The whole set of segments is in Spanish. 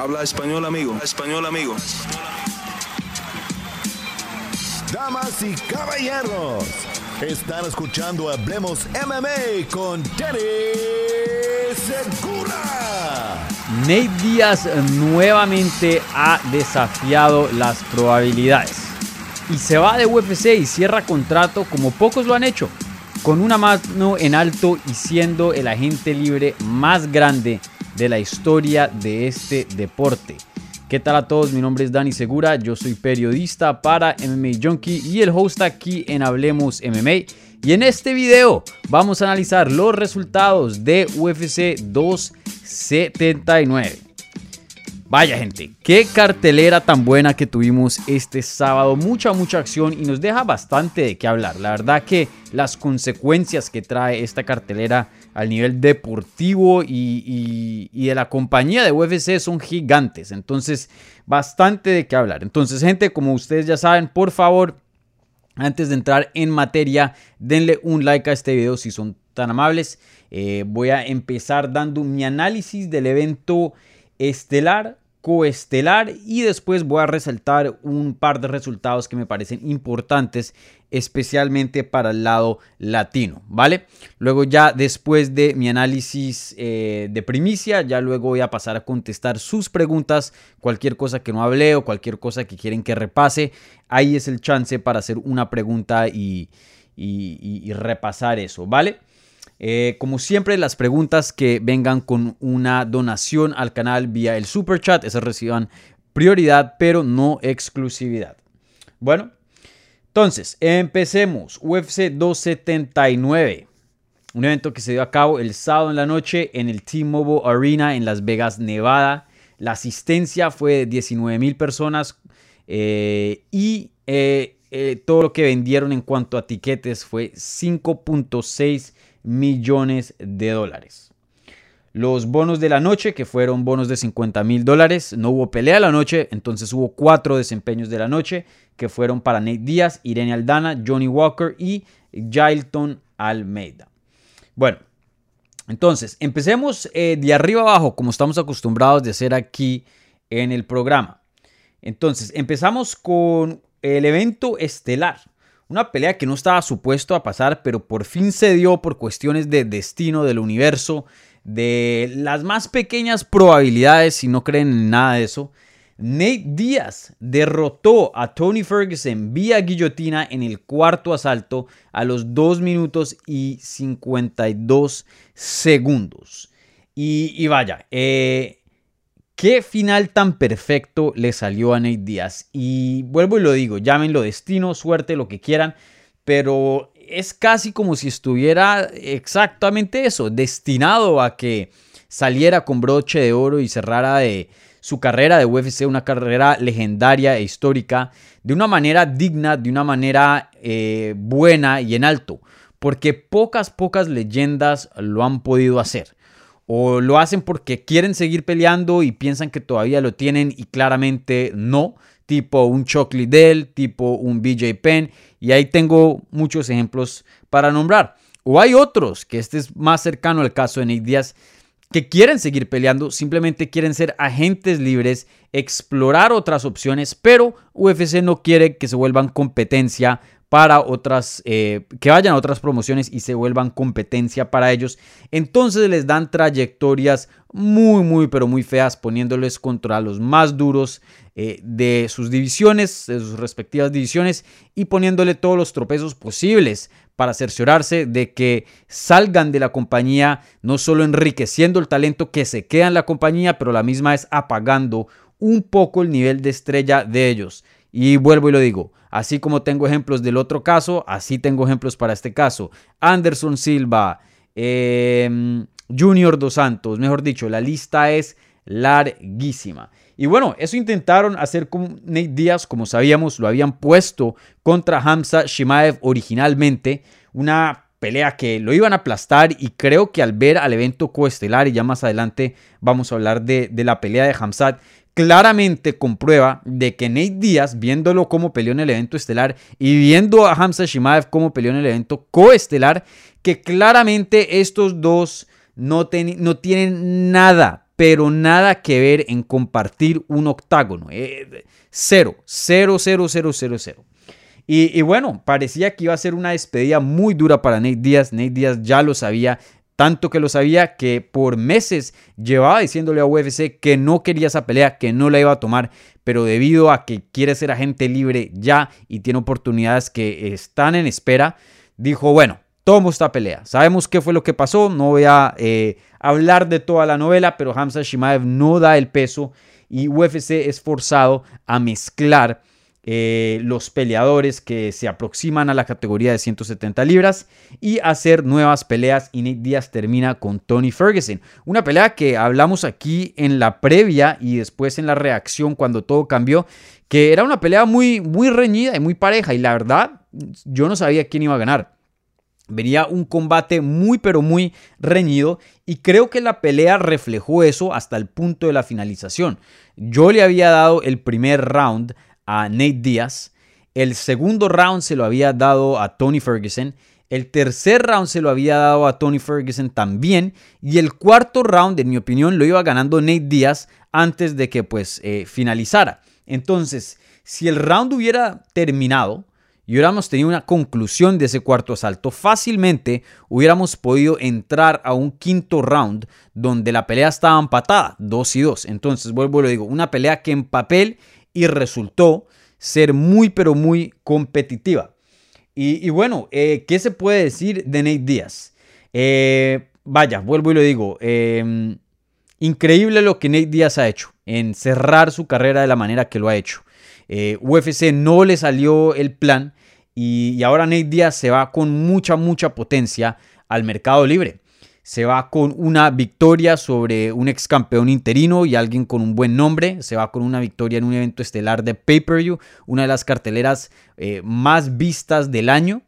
Habla español, amigo. Español, amigo. Damas y caballeros, están escuchando Hablemos MMA con Danny Segura. Nate Díaz nuevamente ha desafiado las probabilidades y se va de UFC y cierra contrato como pocos lo han hecho, con una mano en alto y siendo el agente libre más grande de la historia de este deporte. ¿Qué tal a todos? Mi nombre es Dani Segura, yo soy periodista para MMA Junkie y el host aquí en Hablemos MMA. Y en este video vamos a analizar los resultados de UFC 279. Vaya gente, qué cartelera tan buena que tuvimos este sábado. Mucha, mucha acción y nos deja bastante de qué hablar. La verdad que las consecuencias que trae esta cartelera al nivel deportivo y, de la compañía de UFC son gigantes. Entonces, bastante de qué hablar. Entonces, gente, como ustedes ya saben, por favor, antes de entrar en materia, denle un like a este video si son tan amables. Eh, voy a empezar dando mi análisis del evento estelar coestelar y después voy a resaltar un par de resultados que me parecen importantes especialmente para el lado latino, ¿vale? Luego ya después de mi análisis eh, de primicia, ya luego voy a pasar a contestar sus preguntas, cualquier cosa que no hable o cualquier cosa que quieren que repase, ahí es el chance para hacer una pregunta y, y repasar eso, ¿vale? Eh, como siempre, las preguntas que vengan con una donación al canal vía el super chat, esas reciban prioridad, pero no exclusividad. Bueno, entonces, empecemos. UFC 279. Un evento que se dio a cabo el sábado en la noche en el T-Mobile Arena en Las Vegas, Nevada. La asistencia fue de 19 mil personas eh, y eh, todo lo que vendieron en cuanto a tiquetes fue 5.6 millones de dólares. Los bonos de la noche, que fueron bonos de 50 mil dólares, no hubo pelea la noche, entonces hubo cuatro desempeños de la noche, que fueron para Nate Díaz, Irene Aldana, Johnny Walker y Jailton Almeida. Bueno, entonces empecemos eh, de arriba abajo, como estamos acostumbrados de hacer aquí en el programa. Entonces, empezamos con el evento estelar. Una pelea que no estaba supuesto a pasar, pero por fin se dio por cuestiones de destino del universo, de las más pequeñas probabilidades, si no creen en nada de eso. Nate Díaz derrotó a Tony Ferguson vía guillotina en el cuarto asalto a los 2 minutos y 52 segundos. Y, vaya, eh, Qué final tan perfecto le salió a Nate Díaz. Y vuelvo y lo digo, llámenlo destino, suerte, lo que quieran, pero es casi como si estuviera exactamente eso, destinado a que saliera con broche de oro y cerrara de su carrera de UFC, una carrera legendaria e histórica, de una manera digna, de una manera eh, buena y en alto, porque pocas, pocas leyendas lo han podido hacer o lo hacen porque quieren seguir peleando y piensan que todavía lo tienen y claramente no, tipo un Chuck Liddell, tipo un BJ Penn, y ahí tengo muchos ejemplos para nombrar. O hay otros, que este es más cercano al caso de Nate Diaz, que quieren seguir peleando, simplemente quieren ser agentes libres, explorar otras opciones, pero UFC no quiere que se vuelvan competencia para otras, eh, que vayan a otras promociones y se vuelvan competencia para ellos. Entonces les dan trayectorias muy, muy, pero muy feas, poniéndoles contra los más duros eh, de sus divisiones, de sus respectivas divisiones, y poniéndole todos los tropezos posibles para cerciorarse de que salgan de la compañía, no solo enriqueciendo el talento que se queda en la compañía, pero la misma es apagando un poco el nivel de estrella de ellos. Y vuelvo y lo digo, Así como tengo ejemplos del otro caso, así tengo ejemplos para este caso. Anderson Silva, em, Junior Dos Santos, mejor dicho, la lista es larguísima. Y bueno, eso intentaron hacer con Nate Díaz, como sabíamos, lo habían puesto contra Hamza Shimaev originalmente, una pelea que lo iban a aplastar y creo que al ver al evento coestelar y ya más adelante vamos a hablar de, la pelea de Hamzat, claramente comprueba de que Nate Díaz, viéndolo como peleó en el evento estelar y viendo a Hamza Shimaev como peleó en el evento coestelar, que claramente estos dos no, tienen nada, pero nada que ver en compartir un octágono. Eh, cero, cero, cero, cero, cero, cero. Y, y, bueno, parecía que iba a ser una despedida muy dura para Nate Díaz. Nate Díaz ya lo sabía, tanto que lo sabía que por meses llevaba diciéndole a UFC que no quería esa pelea, que no la iba a tomar, pero debido a que quiere ser agente libre ya y tiene oportunidades que están en espera, dijo, bueno, tomo esta pelea. Sabemos qué fue lo que pasó, no voy a eh, hablar de toda la novela, pero Hamza Shimaev no da el peso y UFC es forzado a mezclar eh, los peleadores que se aproximan a la categoría de 170 libras y hacer nuevas peleas. Y Nate Díaz termina con Tony Ferguson. Una pelea que hablamos aquí en la previa y después en la reacción cuando todo cambió, que era una pelea muy, muy reñida y muy pareja. Y la verdad, yo no sabía quién iba a ganar. Venía un combate muy pero muy reñido y creo que la pelea reflejó eso hasta el punto de la finalización. Yo le había dado el primer round a Nate Díaz. El segundo round se lo había dado a Tony Ferguson. El tercer round se lo había dado a Tony Ferguson también. Y el cuarto round, en mi opinión, lo iba ganando Nate Díaz antes de que pues eh, finalizara. Entonces, si el round hubiera terminado y hubiéramos tenido una conclusión de ese cuarto asalto, fácilmente hubiéramos podido entrar a un quinto round donde la pelea estaba empatada, 2 y 2. Entonces, vuelvo y lo digo, una pelea que en papel y resultó ser muy pero muy competitiva. Y, bueno, eh, ¿qué se puede decir de Nate Díaz? Eh, vaya, vuelvo y lo digo. Em, increíble lo que Nate Díaz ha hecho en cerrar su carrera de la manera que lo ha hecho. Eh, UFC no le salió el plan y, y ahora Nate Díaz se va con mucha, mucha potencia al mercado libre se va con una victoria sobre un ex campeón interino y alguien con un buen nombre. Se va con una victoria en un evento estelar de pay-per-view, una de las carteleras eh, más vistas del año.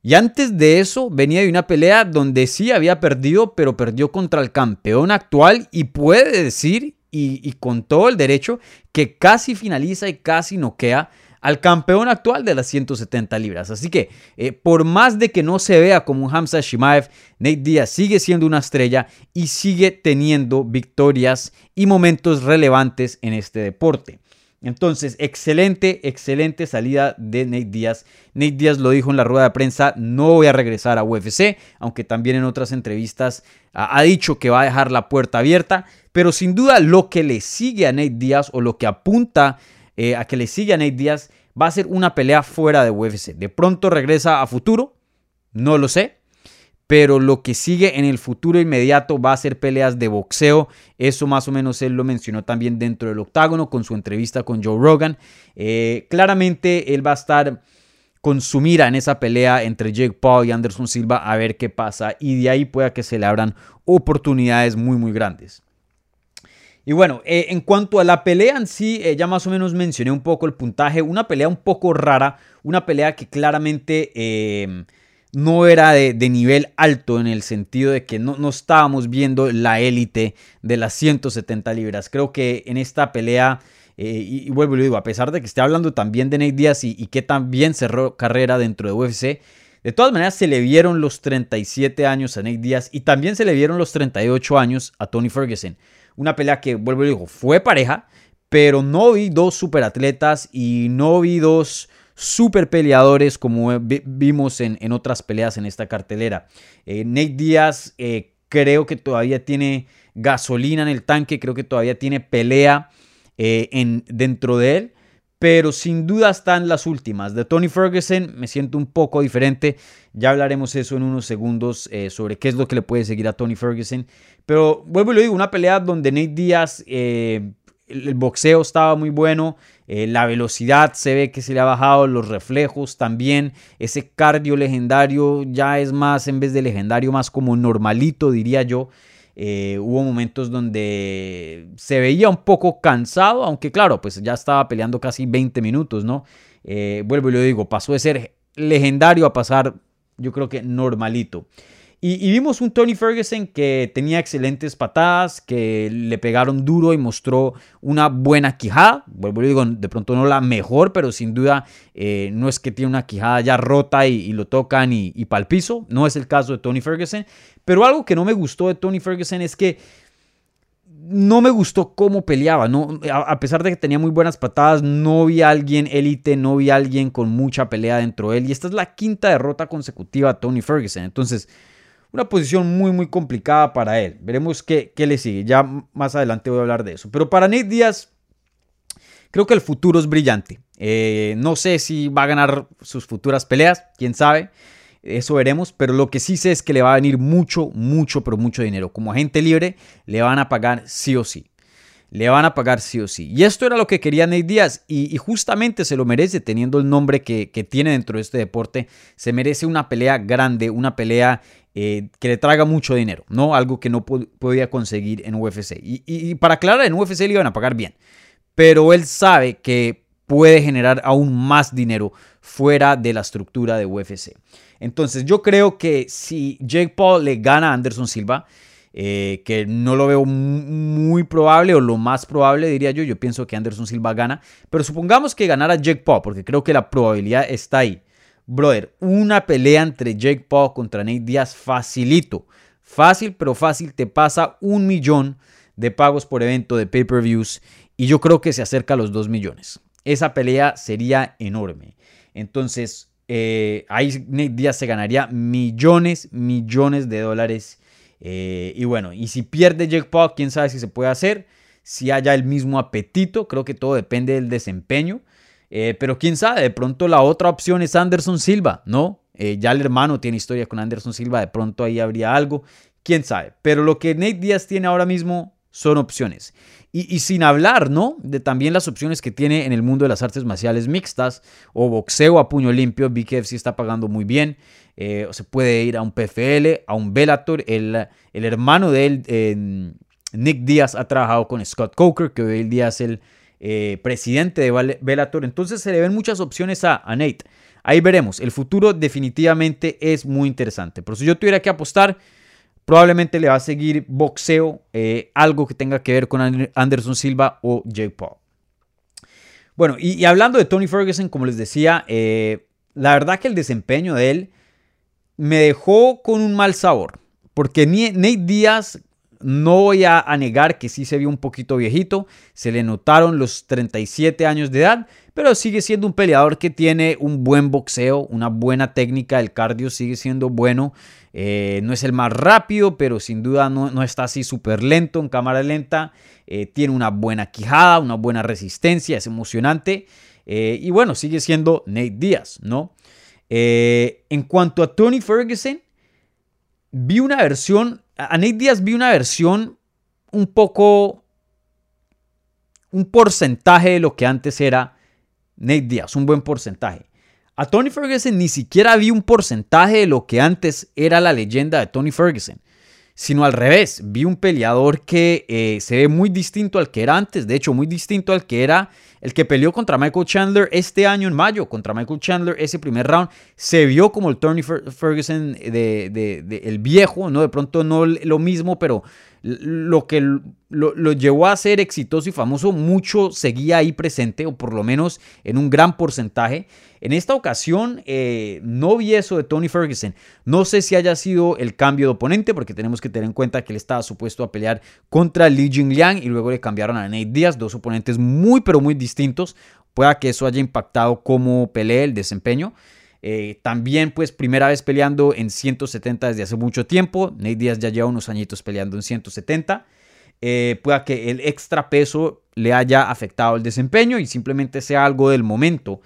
Y antes de eso venía de una pelea donde sí había perdido, pero perdió contra el campeón actual y puede decir, y, y con todo el derecho, que casi finaliza y casi noquea al campeón actual de las 170 libras. Así que, eh, por más de que no se vea como un Hamza Shimaev, Nate Diaz sigue siendo una estrella y sigue teniendo victorias y momentos relevantes en este deporte. Entonces, excelente, excelente salida de Nate Diaz. Nate Diaz lo dijo en la rueda de prensa, no voy a regresar a UFC, aunque también en otras entrevistas ha dicho que va a dejar la puerta abierta, pero sin duda lo que le sigue a Nate Diaz o lo que apunta eh, a que le siga Nate Díaz, va a ser una pelea fuera de UFC. De pronto regresa a futuro, no lo sé. Pero lo que sigue en el futuro inmediato va a ser peleas de boxeo. Eso más o menos él lo mencionó también dentro del octágono con su entrevista con Joe Rogan. Eh, claramente él va a estar con su mira en esa pelea entre Jake Paul y Anderson Silva a ver qué pasa. Y de ahí pueda que se le abran oportunidades muy muy grandes. Y bueno, eh, en cuanto a la pelea en sí, eh, ya más o menos mencioné un poco el puntaje. Una pelea un poco rara, una pelea que claramente eh, no era de, nivel alto en el sentido de que no, no estábamos viendo la élite de las 170 libras. Creo que en esta pelea, y, vuelvo y lo digo, a pesar de que esté hablando también de Nate Diaz y, y que también cerró carrera dentro de UFC, de todas maneras, se le vieron los 37 años a Nate Diaz y también se le vieron los 38 años a Tony Ferguson. Una pelea que, vuelvo y digo, fue pareja, pero no vi dos superatletas y no vi dos super peleadores como vimos en, otras peleas en esta cartelera. Eh, Nate Díaz eh, creo que todavía tiene gasolina en el tanque, creo que todavía tiene pelea eh, en, dentro de él pero sin duda están las últimas. De Tony Ferguson me siento un poco diferente. Ya hablaremos eso en unos segundos eh, sobre qué es lo que le puede seguir a Tony Ferguson. Pero vuelvo y lo digo, una pelea donde Nate Díaz, eh, el, boxeo estaba muy bueno, eh, la velocidad se ve que se le ha bajado, los reflejos también, ese cardio legendario ya es más, en vez de legendario, más como normalito, diría yo. Eh, hubo momentos donde se veía un poco cansado, aunque claro, pues ya estaba peleando casi 20 minutos, ¿no? Eh, vuelvo y lo digo, pasó de ser legendario a pasar, yo creo que normalito. Y, vimos un Tony Ferguson que tenía excelentes patadas, que le pegaron duro y mostró una buena quijada. Vuelvo y digo, de pronto no la mejor, pero sin duda eh, no es que tiene una quijada ya rota y, lo tocan y, y el piso. No es el caso de Tony Ferguson. Pero algo que no me gustó de Tony Ferguson es que no me gustó cómo peleaba. No, a, pesar de que tenía muy buenas patadas, no vi a alguien élite, no vi a alguien con mucha pelea dentro de él. Y esta es la quinta derrota consecutiva a Tony Ferguson. Entonces, una posición muy, muy complicada para él. Veremos qué, qué le sigue. Ya más adelante voy a hablar de eso. Pero para Nate Díaz, creo que el futuro es brillante. Eh, no sé si va a ganar sus futuras peleas, quién sabe. Eso veremos, pero lo que sí sé es que le va a venir mucho, mucho, pero mucho dinero. Como agente libre, le van a pagar sí o sí. Le van a pagar sí o sí. Y esto era lo que quería Nate Díaz. Y, justamente se lo merece teniendo el nombre que, tiene dentro de este deporte. Se merece una pelea grande, una pelea eh, que le traiga mucho dinero, ¿no? Algo que no podía conseguir en UFC. Y, y, para aclarar, en UFC le iban a pagar bien. Pero él sabe que puede generar aún más dinero fuera de la estructura de UFC. Entonces yo creo que si Jake Paul le gana a Anderson Silva, eh, que no lo veo muy probable o lo más probable diría yo, yo pienso que Anderson Silva gana, pero supongamos que ganara Jake Paul, porque creo que la probabilidad está ahí. Brother, una pelea entre Jake Paul contra Nate Diaz facilito, fácil pero fácil, te pasa un millón de pagos por evento de pay-per-views y yo creo que se acerca a los 2 millones. Esa pelea sería enorme. Entonces, eh, ahí Nate Díaz se ganaría millones, millones de dólares. Eh, y bueno, y si pierde Jake Paul, quién sabe si se puede hacer. Si haya el mismo apetito, creo que todo depende del desempeño. Eh, pero quién sabe, de pronto la otra opción es Anderson Silva, ¿no? ya el hermano tiene historia con Anderson Silva, de pronto ahí habría algo. Quién sabe. Pero lo que Nate Díaz tiene ahora mismo son opciones. Y, sin hablar, ¿no? De también las opciones que tiene en el mundo de las artes marciales mixtas o boxeo a puño limpio. BKFC está pagando muy bien. Eh, se puede ir a un PFL, a un Bellator. El, el hermano de él, Nick Díaz, ha trabajado con Scott Coker, que hoy el día es el eh, presidente de Bellator. Entonces se le ven muchas opciones a, Nate. Ahí veremos. El futuro definitivamente es muy interesante. Pero si yo tuviera que apostar, Probablemente le va a seguir boxeo, eh, algo que tenga que ver con Anderson Silva o Jake Paul. Bueno, y, hablando de Tony Ferguson, como les decía, eh, la verdad que el desempeño de él me dejó con un mal sabor. Porque Nate Díaz, no voy a, a, negar que sí se vio un poquito viejito, se le notaron los 37 años de edad, pero sigue siendo un peleador que tiene un buen boxeo, una buena técnica, el cardio sigue siendo bueno. Eh, no es el más rápido, pero sin duda no, está así súper lento en cámara lenta. Eh, tiene una buena quijada, una buena resistencia, es emocionante. Eh, y bueno, sigue siendo Nate Díaz, ¿no? en cuanto a Tony Ferguson, vi una versión, a Nate Díaz vi una versión un poco, un porcentaje de lo que antes era Nate Díaz, un buen porcentaje. A Tony Ferguson ni siquiera vi un porcentaje de lo que antes era la leyenda de Tony Ferguson, sino al revés, vi un peleador que eh, se ve muy distinto al que era antes, de hecho muy distinto al que era el que peleó contra Michael Chandler este año en mayo, contra Michael Chandler, ese primer round, se vio como el Tony Ferguson de, el viejo, ¿no? De pronto no lo mismo, pero lo que lo, llevó a ser exitoso y famoso, mucho seguía ahí presente, o por lo menos en un gran porcentaje. En esta ocasión eh, no vi eso de Tony Ferguson. No sé si haya sido el cambio de oponente, porque tenemos que tener en cuenta que él estaba supuesto a pelear contra Li Jingliang y luego le cambiaron a Nate Diaz, dos oponentes muy pero muy distintos. Pueda que eso haya impactado cómo pelea el desempeño. Eh, también, pues, primera vez peleando en 170 desde hace mucho tiempo. Nate Díaz ya lleva unos añitos peleando en 170. Eh, pueda que el extra peso le haya afectado el desempeño y simplemente sea algo del momento.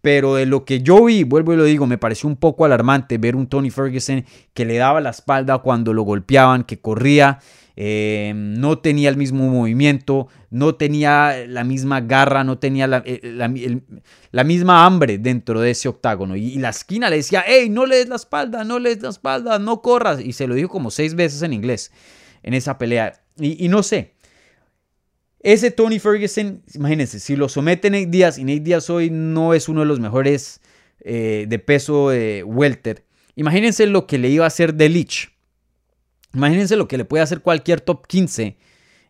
Pero de lo que yo vi, vuelvo y lo digo, me pareció un poco alarmante ver un Tony Ferguson que le daba la espalda cuando lo golpeaban, que corría eh, no tenía el mismo movimiento, no tenía la misma garra, no tenía la, eh, misma hambre dentro de ese octágono. Y, la esquina le decía, hey, no le des la espalda, no le des la espalda, no corras. Y se lo dijo como seis veces en inglés en esa pelea. Y, no sé. Ese Tony Ferguson, imagínense, si lo somete Nate Díaz y Nate Díaz hoy no es uno de los mejores eh, de peso welter, imagínense lo que le iba a hacer de Leech Imagínense lo que le puede hacer cualquier top 15.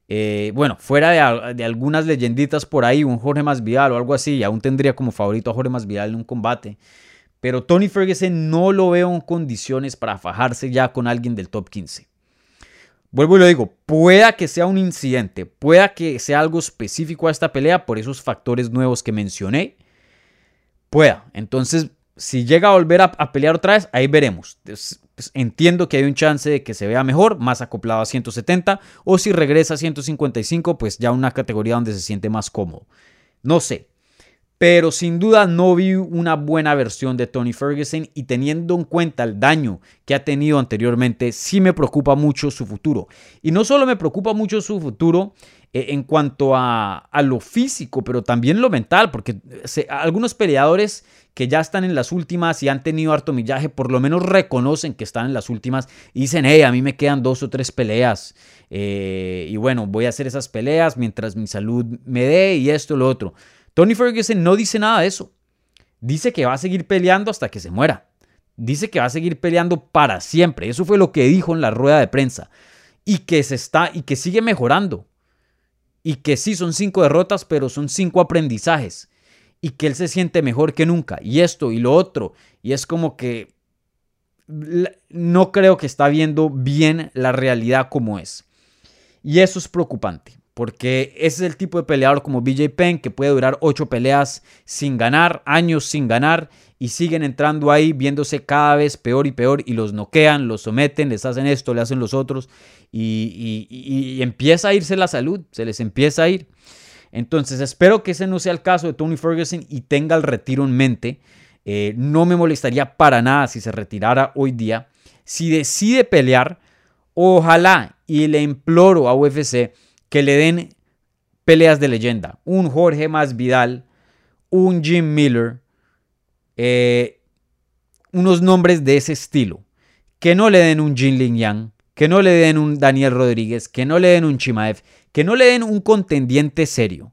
Eh, bueno, fuera de, algunas leyenditas por ahí, un Jorge Masvidal o algo así, aún tendría como favorito a Jorge Masvidal en un combate. Pero Tony Ferguson no lo veo en condiciones para fajarse ya con alguien del top 15. Vuelvo y lo digo, pueda que sea un incidente, pueda que sea algo específico a esta pelea por esos factores nuevos que mencioné. Pueda. Entonces, si llega a volver a, pelear otra vez, ahí veremos. Pues, entiendo que hay un chance de que se vea mejor, más acoplado a 170, o si regresa a 155, pues ya una categoría donde se siente más cómodo. No sé, pero sin duda no vi una buena versión de Tony Ferguson y teniendo en cuenta el daño que ha tenido anteriormente, sí me preocupa mucho su futuro. Y no solo me preocupa mucho su futuro eh, en cuanto a, lo físico, pero también lo mental, porque algunos peleadores que ya están en las últimas y han tenido harto millaje, por lo menos reconocen que están en las últimas y dicen, hey, a mí me quedan dos o tres peleas. Eh, y bueno, voy a hacer esas peleas mientras mi salud me dé y esto lo otro. Tony Ferguson no dice nada de eso. Dice que va a seguir peleando hasta que se muera. Dice que va a seguir peleando para siempre. Eso fue lo que dijo en la rueda de prensa. Y que se está y que sigue mejorando. Y que sí son cinco derrotas, pero son cinco aprendizajes. Y que él se siente mejor que nunca. Y esto y lo otro. Y es como que no creo que está viendo bien la realidad como es. Y eso es preocupante. Porque ese es el tipo de peleador como BJ Penn que puede durar ocho peleas sin ganar, años sin ganar y siguen entrando ahí viéndose cada vez peor y peor y los noquean, los someten, les hacen esto, le hacen los otros y, empieza a irse la salud, se les empieza a ir. Entonces espero que ese no sea el caso de Tony Ferguson y tenga el retiro en mente. Eh, no me molestaría para nada si se retirara hoy día. Si decide pelear, ojalá y le imploro a UFC que le den peleas de leyenda. Un Jorge Más Vidal, un Jim Miller, eh, unos nombres de ese estilo. Que no le den un Jin Ling Yang, que no le den un Daniel Rodríguez, que no le den un Chimaev, que no le den un contendiente serio.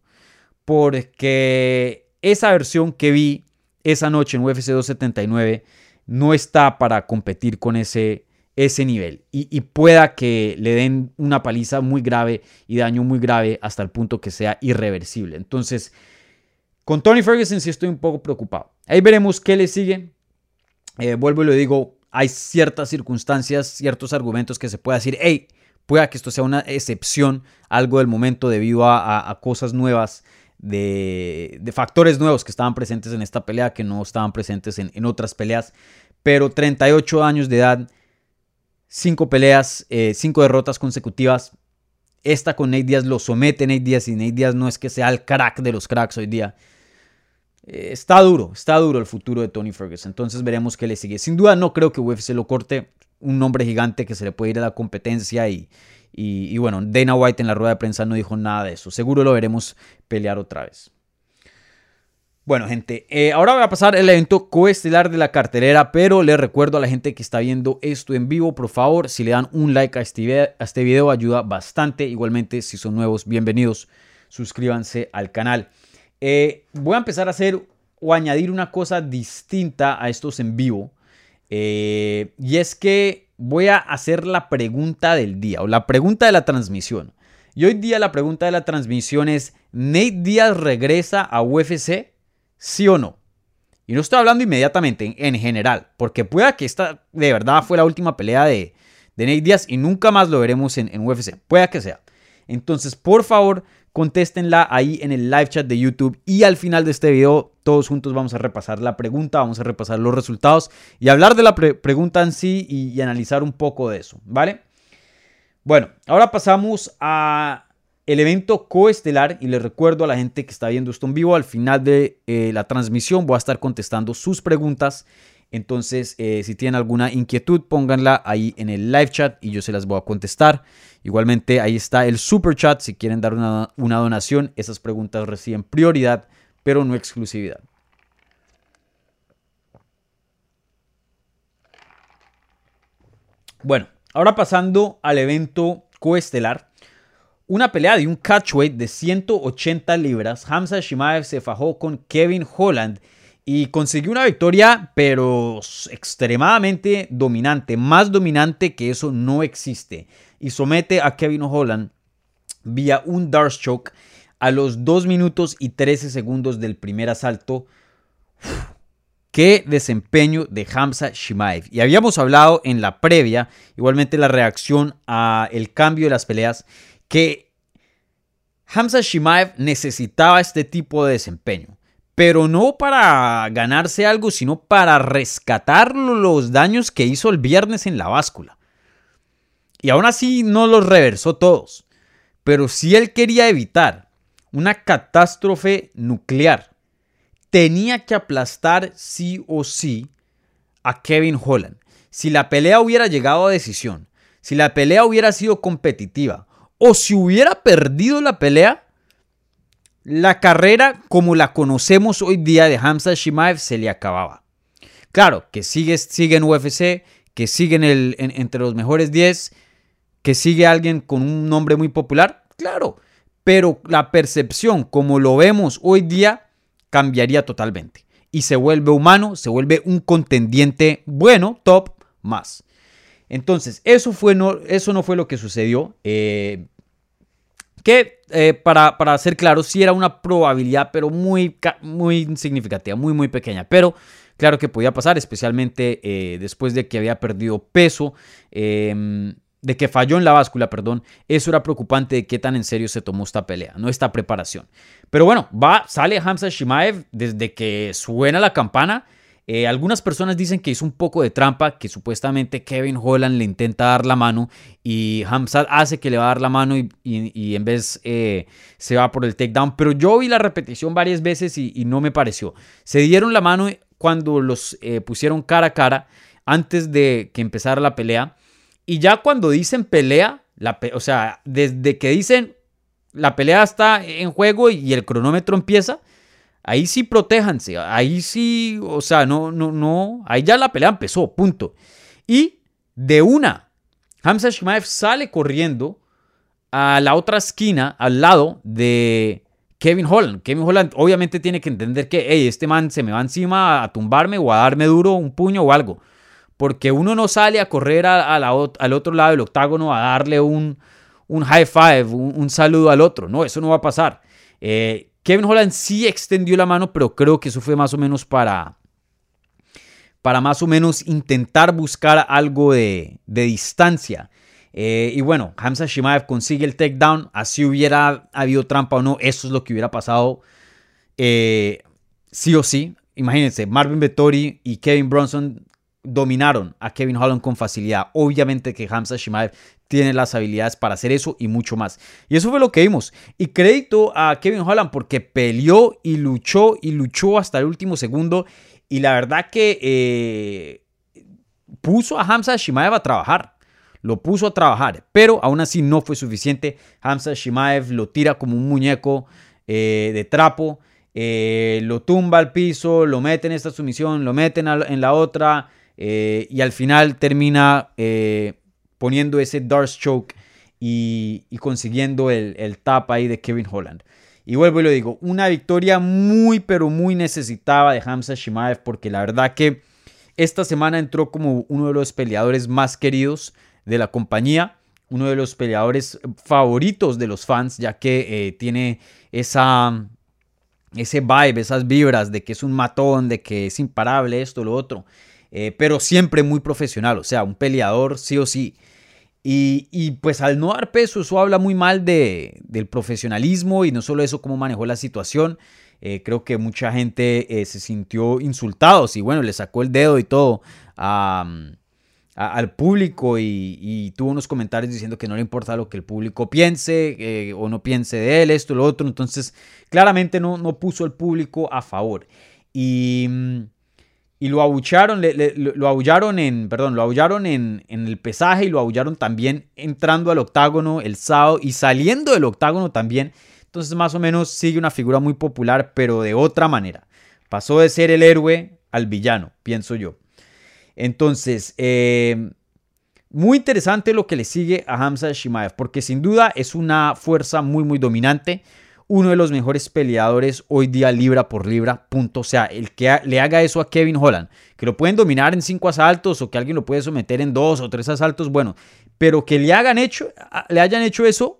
Porque esa versión que vi esa noche en UFC 279 no está para competir con ese ese nivel y, pueda que le den una paliza muy grave y daño muy grave hasta el punto que sea irreversible. Entonces, con Tony Ferguson sí estoy un poco preocupado. Ahí veremos qué le sigue. Eh, vuelvo y lo digo, hay ciertas circunstancias, ciertos argumentos que se puede decir, hey, pueda que esto sea una excepción, algo del momento debido a, cosas nuevas, de, factores nuevos que estaban presentes en esta pelea, que no estaban presentes en, otras peleas. Pero 38 años de edad cinco peleas, eh, cinco derrotas consecutivas. Esta con Nate Diaz lo somete Nate Diaz y Nate Diaz no es que sea el crack de los cracks hoy día. Eh, está duro, está duro el futuro de Tony Ferguson. Entonces veremos qué le sigue. Sin duda no creo que UFC lo corte. Un nombre gigante que se le puede ir a la competencia y, y bueno, Dana White en la rueda de prensa no dijo nada de eso. Seguro lo veremos pelear otra vez. Bueno, gente, eh, ahora voy a pasar el evento coestelar de la cartelera, pero les recuerdo a la gente que está viendo esto en vivo, por favor, si le dan un like a este, a este video ayuda bastante. Igualmente, si son nuevos, bienvenidos, suscríbanse al canal. Eh, voy a empezar a hacer o añadir una cosa distinta a estos en vivo. Eh, y es que voy a hacer la pregunta del día o la pregunta de la transmisión. Y hoy día la pregunta de la transmisión es, ¿Nate Díaz regresa a UFC? ¿Sí o no? Y no estoy hablando inmediatamente, en, general, porque pueda que esta de verdad fue la última pelea de, Nate Diaz y nunca más lo veremos en, en UFC. Pueda que sea. Entonces, por favor, contéstenla ahí en el live chat de YouTube y al final de este video todos juntos vamos a repasar la pregunta, vamos a repasar los resultados y hablar de la pregunta en sí y, analizar un poco de eso, ¿vale? Bueno, ahora pasamos a el evento coestelar y les recuerdo a la gente que está viendo esto en vivo, al final de eh, la transmisión voy a estar contestando sus preguntas. Entonces, eh, si tienen alguna inquietud, pónganla ahí en el live chat y yo se las voy a contestar. Igualmente, ahí está el super chat. Si quieren dar una, una donación, esas preguntas reciben prioridad, pero no exclusividad. Bueno, ahora pasando al evento coestelar. Una pelea de un catchweight de 180 libras. Hamza Shimaev se fajó con Kevin Holland y consiguió una victoria, pero extremadamente dominante. Más dominante que eso no existe. Y somete a Kevin Holland vía un choke a los 2 minutos y 13 segundos del primer asalto. qué desempeño de Hamza Shimaev. Y habíamos hablado en la previa, igualmente la reacción a el cambio de las peleas, que Hamza Shimaev necesitaba este tipo de desempeño. Pero no para ganarse algo, sino para rescatar los daños que hizo el viernes en la báscula. Y aún así no los reversó todos. Pero si él quería evitar una catástrofe nuclear, tenía que aplastar sí o sí a Kevin Holland. Si la pelea hubiera llegado a decisión, si la pelea hubiera sido competitiva o si hubiera perdido la pelea, la carrera como la conocemos hoy día de Hamza Shimaev se le acababa. Claro, que sigue, sigue en UFC, que sigue el, entre los mejores 10, que sigue alguien con un nombre muy popular, claro, pero la percepción como lo vemos hoy día cambiaría totalmente. Y se vuelve humano, se vuelve un contendiente bueno, top, más. Entonces, eso, fue no, eso no fue lo que sucedió. Eh, que, eh, para, para, ser claro, sí era una probabilidad, pero muy, muy significativa, muy, muy pequeña. Pero claro que podía pasar, especialmente eh, después de que había perdido peso. Em, de que falló en la báscula, perdón, eso era preocupante de qué tan en serio se tomó esta pelea, no esta preparación. Pero bueno, va, sale Hamza Shimaev desde que suena la campana. Eh, algunas personas dicen que hizo un poco de trampa, que supuestamente Kevin Holland le intenta dar la mano y Hamza hace que le va a dar la mano y, en vez eh, se va por el takedown. Pero yo vi la repetición varias veces y, no me pareció. Se dieron la mano cuando los eh, pusieron cara a cara antes de que empezara la pelea. Y ya cuando dicen pelea, la o sea, desde que dicen la pelea está en juego y el cronómetro empieza, ahí sí protéjanse, ahí sí, o sea, no, no, no, ahí ya la pelea empezó, punto. Y de una, Hamza Shimaev sale corriendo a la otra esquina, al lado de Kevin Holland. Kevin Holland obviamente tiene que entender que, hey, este man se me va encima a tumbarme o a darme duro un puño o algo porque uno no sale a correr al otro lado del octágono a darle un, high five, un, saludo al otro. No, eso no va a pasar. Eh, Kevin Holland sí extendió la mano, pero creo que eso fue más o menos para, para más o menos intentar buscar algo de, distancia. Eh, y bueno, Hamza Shimaev consigue el takedown. Así hubiera habido trampa o no, eso es lo que hubiera pasado eh, sí o sí. Imagínense, Marvin Vettori y Kevin Bronson dominaron a Kevin Holland con facilidad. Obviamente que Hamza Shimaev tiene las habilidades para hacer eso y mucho más. Y eso fue lo que vimos. Y crédito a Kevin Holland porque peleó y luchó y luchó hasta el último segundo. Y la verdad que eh, puso a Hamza Shimaev a trabajar. Lo puso a trabajar, pero aún así no fue suficiente. Hamza Shimaev lo tira como un muñeco eh, de trapo. Eh, lo tumba al piso, lo mete en esta sumisión, lo mete en la otra, eh, y al final termina eh, poniendo ese Dark Choke y, consiguiendo el, el, tap ahí de Kevin Holland. Y vuelvo y lo digo, una victoria muy pero muy necesitada de Hamza Shimaev porque la verdad que esta semana entró como uno de los peleadores más queridos de la compañía, uno de los peleadores favoritos de los fans ya que eh, tiene esa ese vibe, esas vibras de que es un matón, de que es imparable, esto, lo otro. Eh, pero siempre muy profesional, o sea, un peleador sí o sí. Y, pues al no dar peso, eso habla muy mal de, del profesionalismo y no solo eso, cómo manejó la situación. Eh, creo que mucha gente eh, se sintió insultados y bueno, le sacó el dedo y todo al público y, tuvo unos comentarios diciendo que no le importa lo que el público piense o no piense de él, esto, lo otro. Entonces, claramente no, no puso el público a favor. Y mm, y lo abucharon, lo en, perdón, lo en, en, el pesaje y lo abullaron también entrando al octágono el sábado y saliendo del octágono también. Entonces más o menos sigue una figura muy popular, pero de otra manera. Pasó de ser el héroe al villano, pienso yo. Entonces, eh, muy interesante lo que le sigue a Hamza Shimaev, porque sin duda es una fuerza muy, muy dominante uno de los mejores peleadores hoy día libra por libra, punto. O sea, el que le haga eso a Kevin Holland, que lo pueden dominar en cinco asaltos o que alguien lo puede someter en dos o tres asaltos, bueno, pero que le, hagan hecho, le hayan hecho eso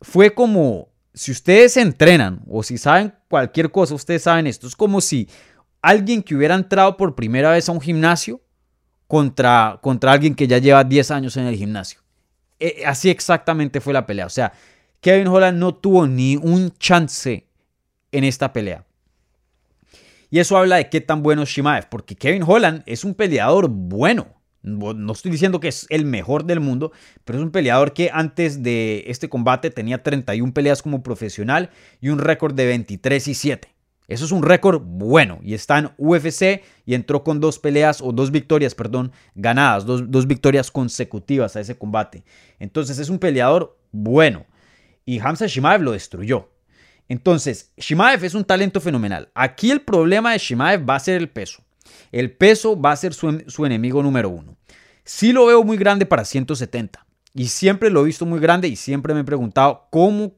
fue como si ustedes entrenan o si saben cualquier cosa, ustedes saben esto, es como si alguien que hubiera entrado por primera vez a un gimnasio contra, contra alguien que ya lleva 10 años en el gimnasio. Eh, así exactamente fue la pelea. O sea, Kevin Holland no tuvo ni un chance en esta pelea. Y eso habla de qué tan bueno es Shimaev, porque Kevin Holland es un peleador bueno. No estoy diciendo que es el mejor del mundo, pero es un peleador que antes de este combate tenía 31 peleas como profesional y un récord de 23 y 7. Eso es un récord bueno y está en UFC y entró con dos peleas o dos victorias, perdón, ganadas, dos, dos victorias consecutivas a ese combate. Entonces es un peleador bueno y Hamza Shimaev lo destruyó. Entonces, Shimaev es un talento fenomenal. Aquí el problema de Shimaev va a ser el peso. El peso va a ser su, enemigo número uno. Sí lo veo muy grande para 170. Y siempre lo he visto muy grande y siempre me he preguntado cómo,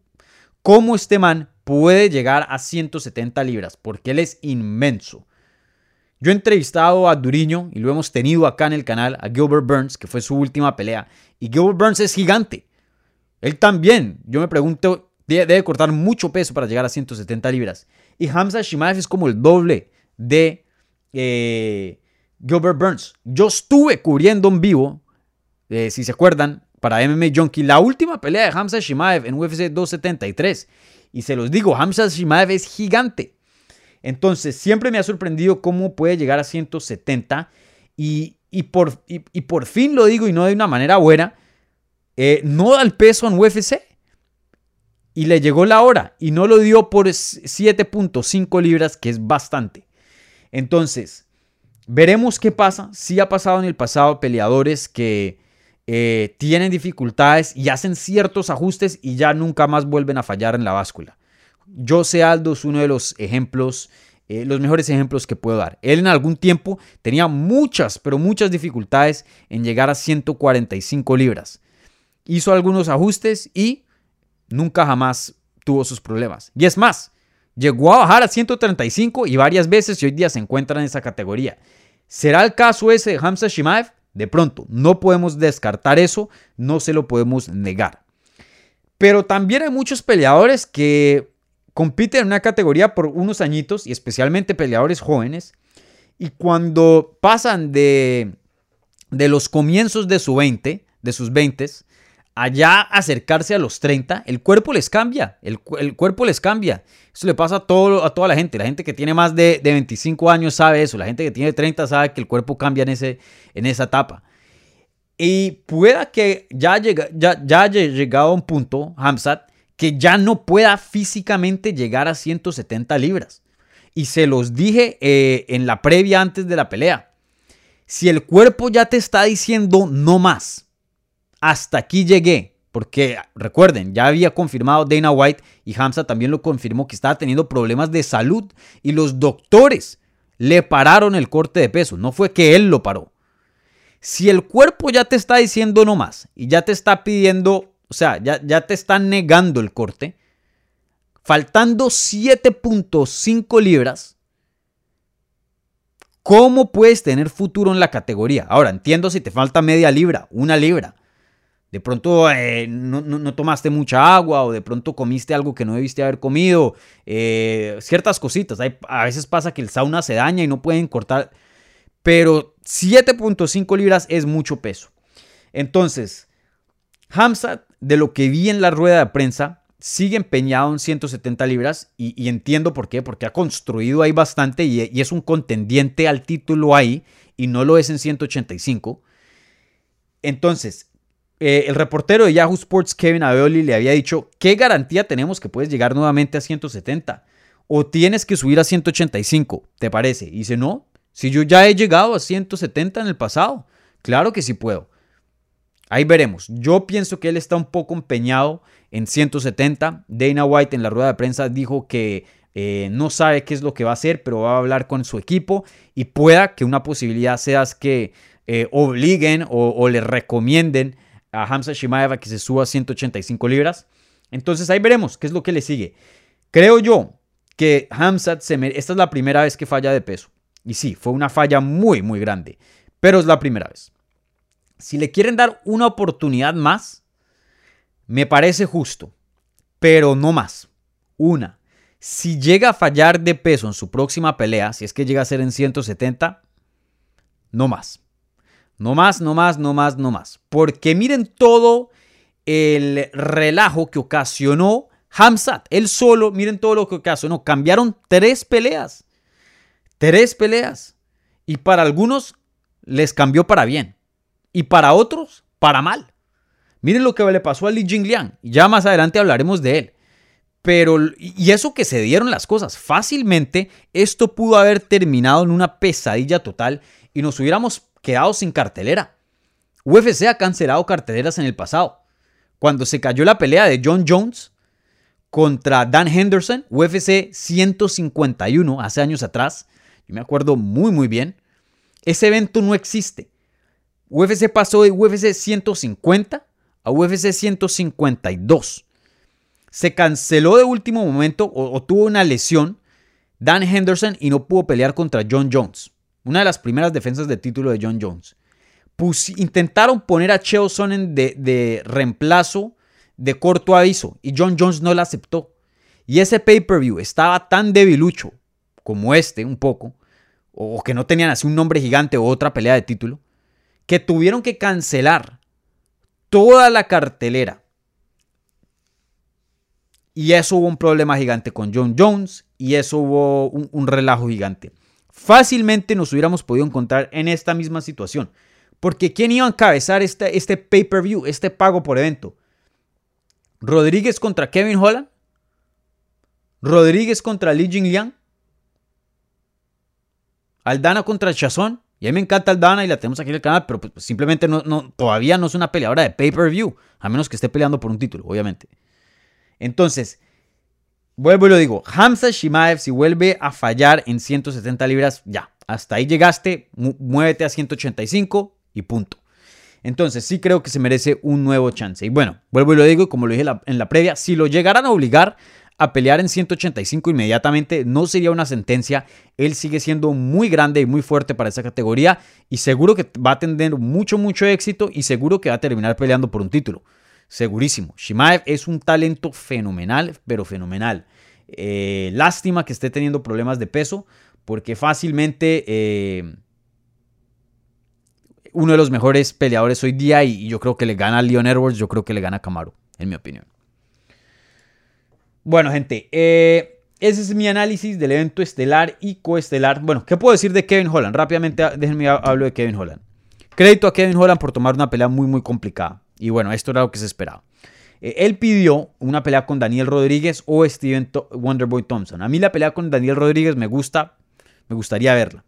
cómo este man puede llegar a 170 libras, porque él es inmenso. Yo he entrevistado a Duriño y lo hemos tenido acá en el canal, a Gilbert Burns, que fue su última pelea. Y Gilbert Burns es gigante. Él también, yo me pregunto, debe cortar mucho peso para llegar a 170 libras. Y Hamza Shimaev es como el doble de eh, Gilbert Burns. Yo estuve cubriendo en vivo, eh, si se acuerdan, para MMA Junkie, la última pelea de Hamza Shimaev en UFC 273. Y se los digo, Hamza Shimaev es gigante. Entonces, siempre me ha sorprendido cómo puede llegar a 170. Y, y, por fin lo digo y no de una manera buena, eh, no da el peso en UFC y le llegó la hora y no lo dio por 7.5 libras, que es bastante. Entonces, veremos qué pasa. Si ha pasado en el pasado peleadores que eh, tienen dificultades y hacen ciertos ajustes y ya nunca más vuelven a fallar en la báscula. José Aldo es uno de los ejemplos, eh, los mejores ejemplos que puedo dar. Él en algún tiempo tenía muchas, pero muchas dificultades en llegar a 145 libras. Hizo algunos ajustes y nunca jamás tuvo sus problemas. Y es más, llegó a bajar a 135 y varias veces y hoy día se encuentra en esa categoría. ¿Será el caso ese de Hamza Shimaev? De pronto, no podemos descartar eso, no se lo podemos negar. Pero también hay muchos peleadores que compiten en una categoría por unos añitos y especialmente peleadores jóvenes. Y cuando pasan de, de los comienzos de su 20, de sus 20, allá acercarse a los 30, el cuerpo les cambia, el, cuerpo les cambia. Eso le pasa a, todo, a toda la gente. La gente que tiene más de, 25 años sabe eso. La gente que tiene 30 sabe que el cuerpo cambia en, ese, en esa etapa. Y pueda que ya, llega, ya, ya haya llegado a un punto, Hamzat, que ya no pueda físicamente llegar a 170 libras. Y se los dije eh, en la previa antes de la pelea. Si el cuerpo ya te está diciendo no más, hasta aquí llegué. Porque recuerden, ya había confirmado Dana White y Hamza también lo confirmó que estaba teniendo problemas de salud y los doctores le pararon el corte de peso. No fue que él lo paró. Si el cuerpo ya te está diciendo no más y ya te está pidiendo, o sea, ya, ya te está negando el corte, faltando 7.5 libras, ¿cómo puedes tener futuro en la categoría? Ahora, entiendo si te falta media libra, una libra de pronto eh, no, tomaste mucha agua o de pronto comiste algo que no debiste haber comido, eh, ciertas cositas. a veces pasa que el sauna se daña y no pueden cortar, pero 7.5 libras es mucho peso. Entonces, Hamzat, de lo que vi en la rueda de prensa, sigue empeñado en 170 libras y, entiendo por qué, porque ha construido ahí bastante y, y es un contendiente al título ahí y no lo es en 185. Entonces, eh, el reportero de Yahoo Sports, Kevin Abeoli, le había dicho, ¿qué garantía tenemos que puedes llegar nuevamente a 170? ¿O tienes que subir a 185? ¿Te parece? Y dice, no, si yo ya he llegado a 170 en el pasado, claro que sí puedo. Ahí veremos. Yo pienso que él está un poco empeñado en 170. Dana White en la rueda de prensa dijo que eh, no sabe qué es lo que va a hacer, pero va a hablar con su equipo y pueda que una posibilidad sea que eh, obliguen o le recomienden a Hamza Shimaev que se suba a 185 libras. Entonces ahí veremos qué es lo que le sigue. Creo yo que Hamzat se esta es la primera vez que falla de peso. Y sí, fue una falla muy, muy grande. Pero es la primera vez. Si le quieren dar una oportunidad más, me parece justo. Pero no más. Una. si llega a fallar de peso en su próxima pelea, si es que llega a ser en 170, no más. No más, no más, no más, no más. Porque miren todo el relajo que ocasionó Hamzat. Él solo, miren todo lo que ocasionó. Cambiaron tres peleas. Tres peleas. Y para algunos les cambió para bien. Y para otros, para mal. Miren lo que le pasó a Li Jingliang. Ya más adelante hablaremos de él. Pero, y eso que se dieron las cosas, fácilmente esto pudo haber terminado en una pesadilla total y nos hubiéramos quedado sin cartelera. UFC ha cancelado carteleras en el pasado. Cuando se cayó la pelea de John Jones contra Dan Henderson, UFC 151, hace años atrás, yo me acuerdo muy muy bien, ese evento no existe. UFC pasó de UFC 150 a UFC 152 se canceló de último momento o, tuvo una lesión Dan Henderson y no pudo pelear contra John Jones. Una de las primeras defensas de título de John Jones. intentaron poner a Chael Sonnen de reemplazo de corto aviso y John Jones no la aceptó. Y ese pay-per-view estaba tan debilucho como este, un poco, o que no tenían así un nombre gigante o otra pelea de título, que tuvieron que cancelar toda la cartelera y eso hubo un problema gigante con John Jones y eso hubo un, relajo gigante. Fácilmente nos hubiéramos podido encontrar en esta misma situación. Porque ¿quién iba a encabezar este, este pay-per-view, este pago por evento? ¿Rodríguez contra Kevin Holland? ¿Rodríguez contra Li Jingliang? ¿Aldana contra Chazón? Y a mí me encanta Aldana y la tenemos aquí en el canal, pero pues, simplemente no, no, todavía no es una peleadora de pay-per-view, a menos que esté peleando por un título, obviamente. Entonces, vuelvo y lo digo, Hamza Shimaev si vuelve a fallar en 170 libras, ya, hasta ahí llegaste, muévete a 185 y punto. Entonces sí creo que se merece un nuevo chance. Y bueno, vuelvo y lo digo, como lo dije en la previa, si lo llegaran a obligar a pelear en 185 inmediatamente, no sería una sentencia. Él sigue siendo muy grande y muy fuerte para esa categoría y seguro que va a tener mucho, mucho éxito y seguro que va a terminar peleando por un título segurísimo. Shimaev es un talento fenomenal, pero fenomenal. Eh, lástima que esté teniendo problemas de peso, porque fácilmente eh, uno de los mejores peleadores hoy día y, yo creo que le gana a Leon Edwards, yo creo que le gana a Camaro, en mi opinión. Bueno, gente, eh, ese es mi análisis del evento estelar y coestelar. Bueno, ¿qué puedo decir de Kevin Holland? Rápidamente, déjenme hablar de Kevin Holland. Crédito a Kevin Holland por tomar una pelea muy, muy complicada. Y bueno, esto era lo que se esperaba. Eh, él pidió una pelea con Daniel Rodríguez o Steven Wonderboy Thompson. A mí la pelea con Daniel Rodríguez me gusta, me gustaría verla.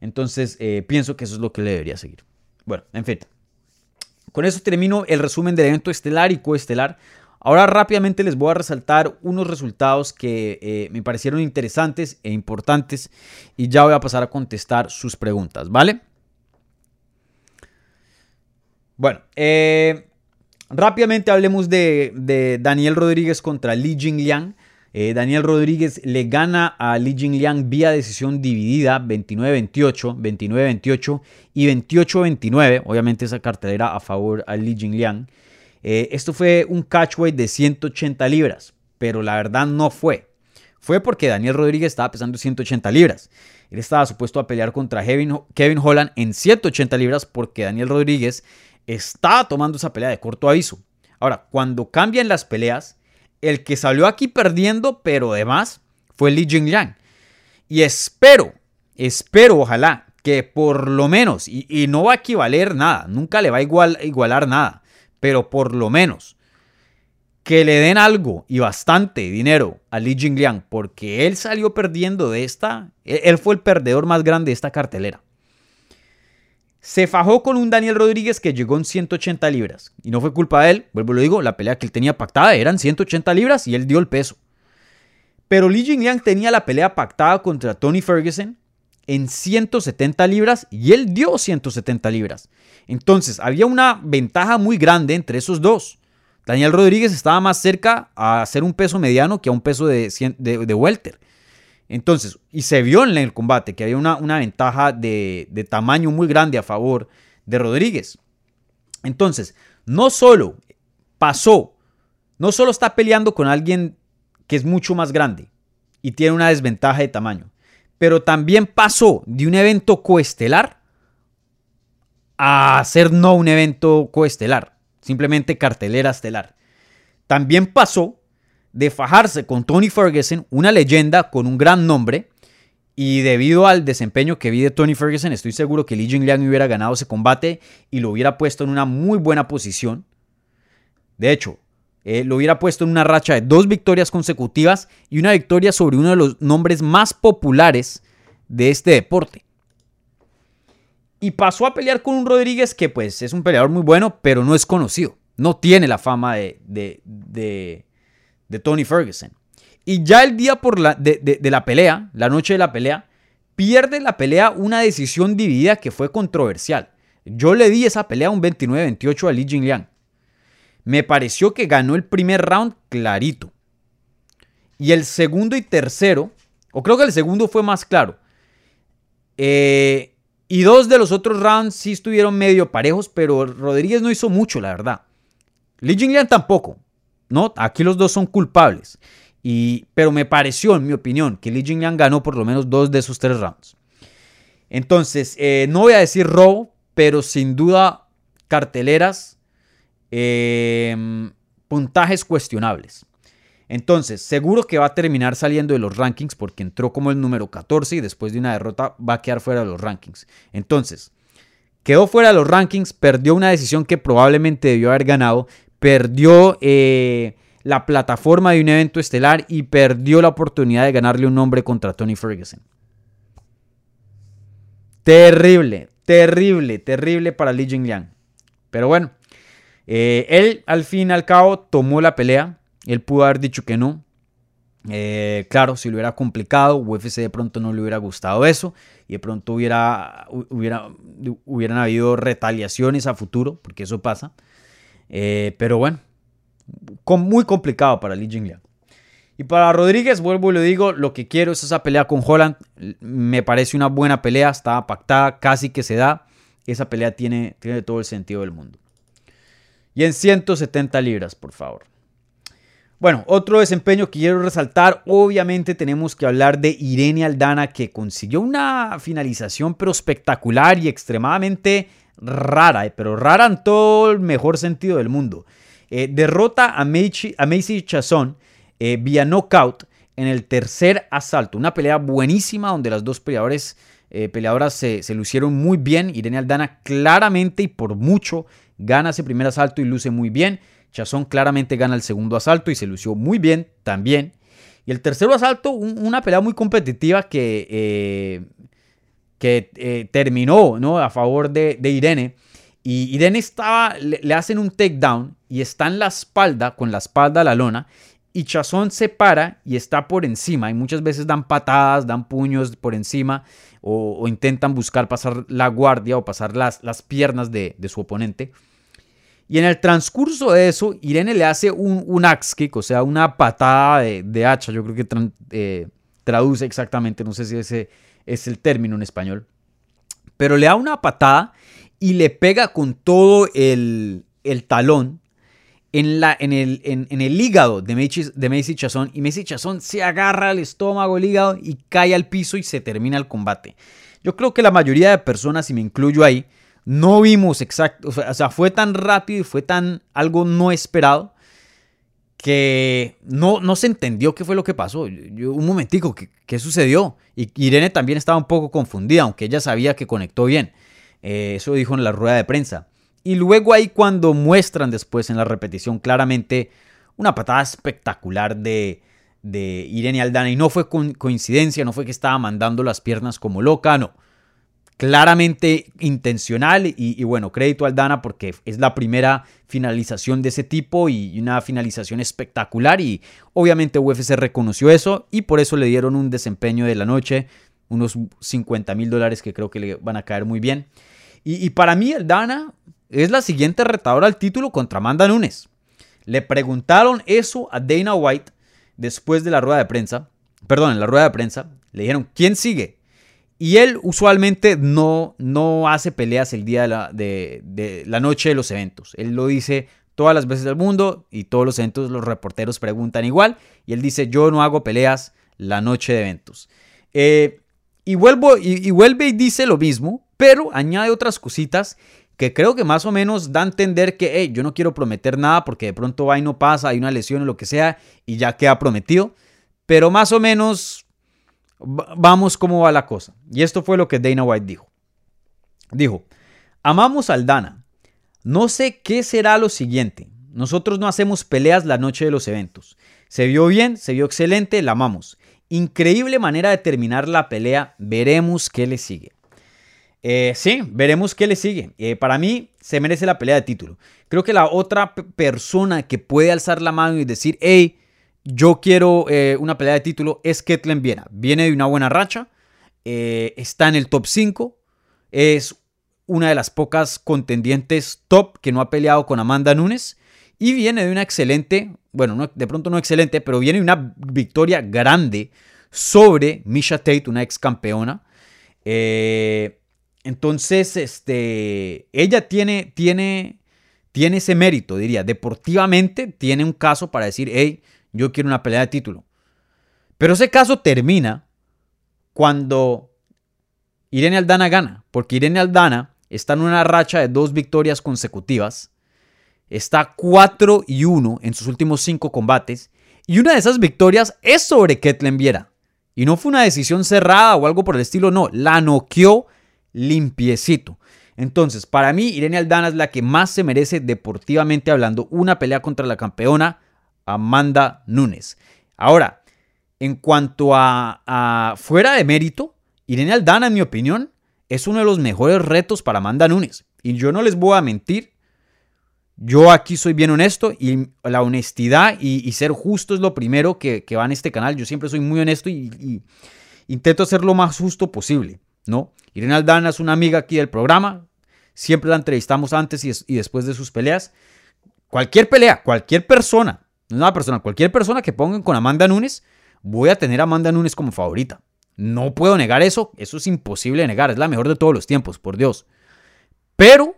Entonces eh, pienso que eso es lo que le debería seguir. Bueno, en fin. Con eso termino el resumen del evento estelar y coestelar. Ahora rápidamente les voy a resaltar unos resultados que eh, me parecieron interesantes e importantes y ya voy a pasar a contestar sus preguntas, ¿vale? Bueno, eh, rápidamente hablemos de, Daniel Rodríguez contra Li Jingliang. Eh, Daniel Rodríguez le gana a Li Jingliang vía decisión dividida 29-28, 29-28 y 28-29. Obviamente esa cartelera a favor a Li Jingliang. Eh, esto fue un catchweight de 180 libras, pero la verdad no fue. Fue porque Daniel Rodríguez estaba pesando 180 libras. Él estaba supuesto a pelear contra Kevin, Kevin Holland en 180 libras porque Daniel Rodríguez está tomando esa pelea de corto aviso. Ahora, cuando cambian las peleas, el que salió aquí perdiendo, pero además, fue Li Jingliang. Y espero, espero, ojalá, que por lo menos, y, no va a equivaler nada, nunca le va a igual, igualar nada, pero por lo menos que le den algo y bastante dinero a Li Jingliang, porque él salió perdiendo de esta, él fue el perdedor más grande de esta cartelera. Se fajó con un Daniel Rodríguez que llegó en 180 libras. Y no fue culpa de él, vuelvo lo digo, la pelea que él tenía pactada eran 180 libras y él dio el peso. Pero Li Jingliang tenía la pelea pactada contra Tony Ferguson en 170 libras y él dio 170 libras. Entonces había una ventaja muy grande entre esos dos. Daniel Rodríguez estaba más cerca a hacer un peso mediano que a un peso de, de, de welter. Entonces, y se vio en el combate que había una, una ventaja de, tamaño muy grande a favor de Rodríguez. Entonces, no solo pasó, no solo está peleando con alguien que es mucho más grande, y tiene una desventaja de tamaño. Pero también pasó de un evento coestelar a ser no un evento coestelar, simplemente cartelera estelar. También pasó de fajarse con Tony Ferguson, una leyenda con un gran nombre, y debido al desempeño que vi de Tony Ferguson, estoy seguro que Li Jingliang hubiera ganado ese combate y lo hubiera puesto en una muy buena posición. De hecho, eh, lo hubiera puesto en una racha de dos victorias consecutivas y una victoria sobre uno de los nombres más populares de este deporte. Y pasó a pelear con un Rodríguez que pues es un peleador muy bueno, pero no es conocido. No tiene la fama de, de, de Tony Ferguson. Y ya el día por la, de, la pelea, la noche de la pelea, pierde la pelea una decisión dividida que fue controversial. Yo le di esa pelea un 29-28 a Li Jingliang. Me pareció que ganó el primer round clarito. Y el segundo y tercero, o creo que el segundo fue más claro. Eh, y dos de los otros rounds sí estuvieron medio parejos, pero Rodríguez no hizo mucho, la verdad. Li Jingliang tampoco. ¿No? Aquí los dos son culpables. Y, pero me pareció, en mi opinión, que Li Jingliang ganó por lo menos dos de esos tres rounds. Entonces, eh, no voy a decir robo, pero sin duda carteleras, eh, puntajes cuestionables. Entonces, seguro que va a terminar saliendo de los rankings porque entró como el número 14 y después de una derrota va a quedar fuera de los rankings. Entonces, quedó fuera de los rankings, perdió una decisión que probablemente debió haber ganado, perdió eh, la plataforma de un evento estelar y perdió la oportunidad de ganarle un nombre contra Tony Ferguson. Terrible, terrible, terrible para Li Jingliang. Pero bueno, eh, él al fin y al cabo tomó la pelea. Él pudo haber dicho que no. Eh, claro, si lo hubiera complicado, UFC de pronto no le hubiera gustado eso y de pronto hubiera, hubiera, hubieran habido retaliaciones a futuro, porque eso pasa. Eh, pero bueno, muy complicado para Li Jingliang. Y para Rodríguez, vuelvo y le digo, lo que quiero es esa pelea con Holland. Me parece una buena pelea, estaba pactada, casi que se da. Esa pelea tiene, tiene todo el sentido del mundo. Y en 170 libras, por favor. Bueno, otro desempeño que quiero resaltar, obviamente tenemos que hablar de Irene Aldana, que consiguió una finalización pero espectacular y extremadamente rara, eh, pero rara en todo el mejor sentido del mundo. Eh, derrota a, Macy Chazón eh, vía knockout en el tercer asalto. Una pelea buenísima donde las dos peleadores, peleadoras se, se, lucieron muy bien. Irene Aldana claramente y por mucho gana ese primer asalto y luce muy bien. Chazón claramente gana el segundo asalto y se lució muy bien también. Y el tercer asalto, una pelea muy competitiva que que eh, terminó ¿no? a favor de, Irene. Y Irene estaba, le, hacen un takedown y está en la espalda, con la espalda a la lona. Y Chazón se para y está por encima. Y muchas veces dan patadas, dan puños por encima. O, intentan buscar pasar la guardia o pasar las, las piernas de, su oponente. Y en el transcurso de eso, Irene le hace un, un axe kick, o sea, una patada de, hacha. Yo creo que eh, traduce exactamente, no sé si ese es el término en español. Pero le da una patada y le pega con todo el, talón en, la, en, el, en, el hígado de Macy, de Chazón. Y Macy Chazón se agarra al estómago, el hígado y cae al piso y se termina el combate. Yo creo que la mayoría de personas, y me incluyo ahí, no vimos exacto, o sea, fue tan rápido y fue tan algo no esperado que no, no se entendió qué fue lo que pasó. un momentico, ¿qué, sucedió? Y Irene también estaba un poco confundida, aunque ella sabía que conectó bien. Eh, eso dijo en la rueda de prensa. Y luego ahí cuando muestran después en la repetición claramente una patada espectacular de, de Irene Aldana. Y no fue coincidencia, no fue que estaba mandando las piernas como loca, no claramente intencional y, bueno, crédito al Dana porque es la primera finalización de ese tipo y una finalización espectacular y obviamente UFC reconoció eso y por eso le dieron un desempeño de la noche, unos 50 mil dólares que creo que le van a caer muy bien. Y, para mí el Dana es la siguiente retadora al título contra Amanda Nunes. Le preguntaron eso a Dana White después de la rueda de prensa, perdón, en la rueda de prensa, le dijeron, ¿quién sigue? Y él usualmente no, no hace peleas el día de la, de, la noche de los eventos. Él lo dice todas las veces del mundo y todos los eventos los reporteros preguntan igual. Y él dice, yo no hago peleas la noche de eventos. Eh, y, vuelvo, y, vuelve y dice lo mismo, pero añade otras cositas que creo que más o menos da a entender que hey, yo no quiero prometer nada porque de pronto va y no pasa, hay una lesión o lo que sea y ya queda prometido. Pero más o menos vamos cómo va la cosa. Y esto fue lo que Dana White dijo. Dijo, amamos al Dana. No sé qué será lo siguiente. Nosotros no hacemos peleas la noche de los eventos. Se vio bien, se vio excelente, la amamos. Increíble manera de terminar la pelea. Veremos qué le sigue. Eh, sí, veremos qué le sigue. Eh, para mí se merece la pelea de título. Creo que la otra persona que puede alzar la mano y decir, hey, yo quiero eh, una pelea de título es Ketlen Viena. Viene de una buena racha, está en el top 5, es una de las pocas contendientes top que no ha peleado con Amanda Nunes y viene de una excelente, bueno, de pronto no excelente, pero viene de una victoria grande sobre Misha Tate, una ex campeona. Eh, entonces, este, ella tiene, tiene, tiene ese mérito, diría. Deportivamente tiene un caso para decir, hey, yo quiero una pelea de título. Pero ese caso termina cuando Irene Aldana gana, porque Irene Aldana está en una racha de dos victorias consecutivas Está 4 y 1 en sus últimos 5 combates. Y una de esas victorias es sobre Ketlen Viera. Y no fue una decisión cerrada o algo por el estilo, no. La noqueó limpiecito. Entonces, para mí, Irene Aldana es la que más se merece deportivamente hablando una pelea contra la campeona Amanda Nunes. Ahora, en cuanto a, a, fuera de mérito, Irene Aldana, en mi opinión, es uno de los mejores retos para Amanda Nunes. Y yo no les voy a mentir, yo aquí soy bien honesto y la honestidad y, ser justo es lo primero que, va en este canal. Yo siempre soy muy honesto y, intento ser lo más justo posible, ¿no? Irene Aldana es una amiga aquí del programa. Siempre la entrevistamos antes y, después de sus peleas. Cualquier pelea, cualquier persona, no es una persona, cualquier persona que pongan con Amanda Nunes, voy a tener a Amanda Nunes como favorita. No puedo negar eso, eso es imposible de negar, es la mejor de todos los tiempos, por Dios. Pero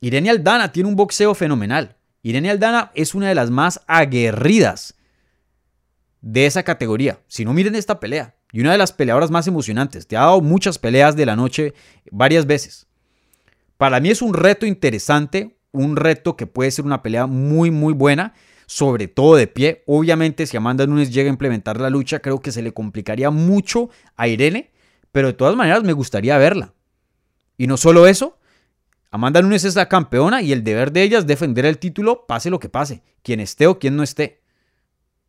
Irene Aldana tiene un boxeo fenomenal. Irene Aldana es una de las más aguerridas de esa categoría. Si no, miren esta pelea. Y una de las peleadoras más emocionantes. Te ha dado muchas peleas de la noche varias veces. Para mí es un reto interesante, un reto que puede ser una pelea muy, muy buena, sobre todo de pie. Obviamente, si Amanda Nunes llega a implementar la lucha, creo que se le complicaría mucho a Irene, pero de todas maneras me gustaría verla. Y no solo eso, Amanda Nunes es la campeona y el deber de ella es defender el título, pase lo que pase, quien esté o quien no esté.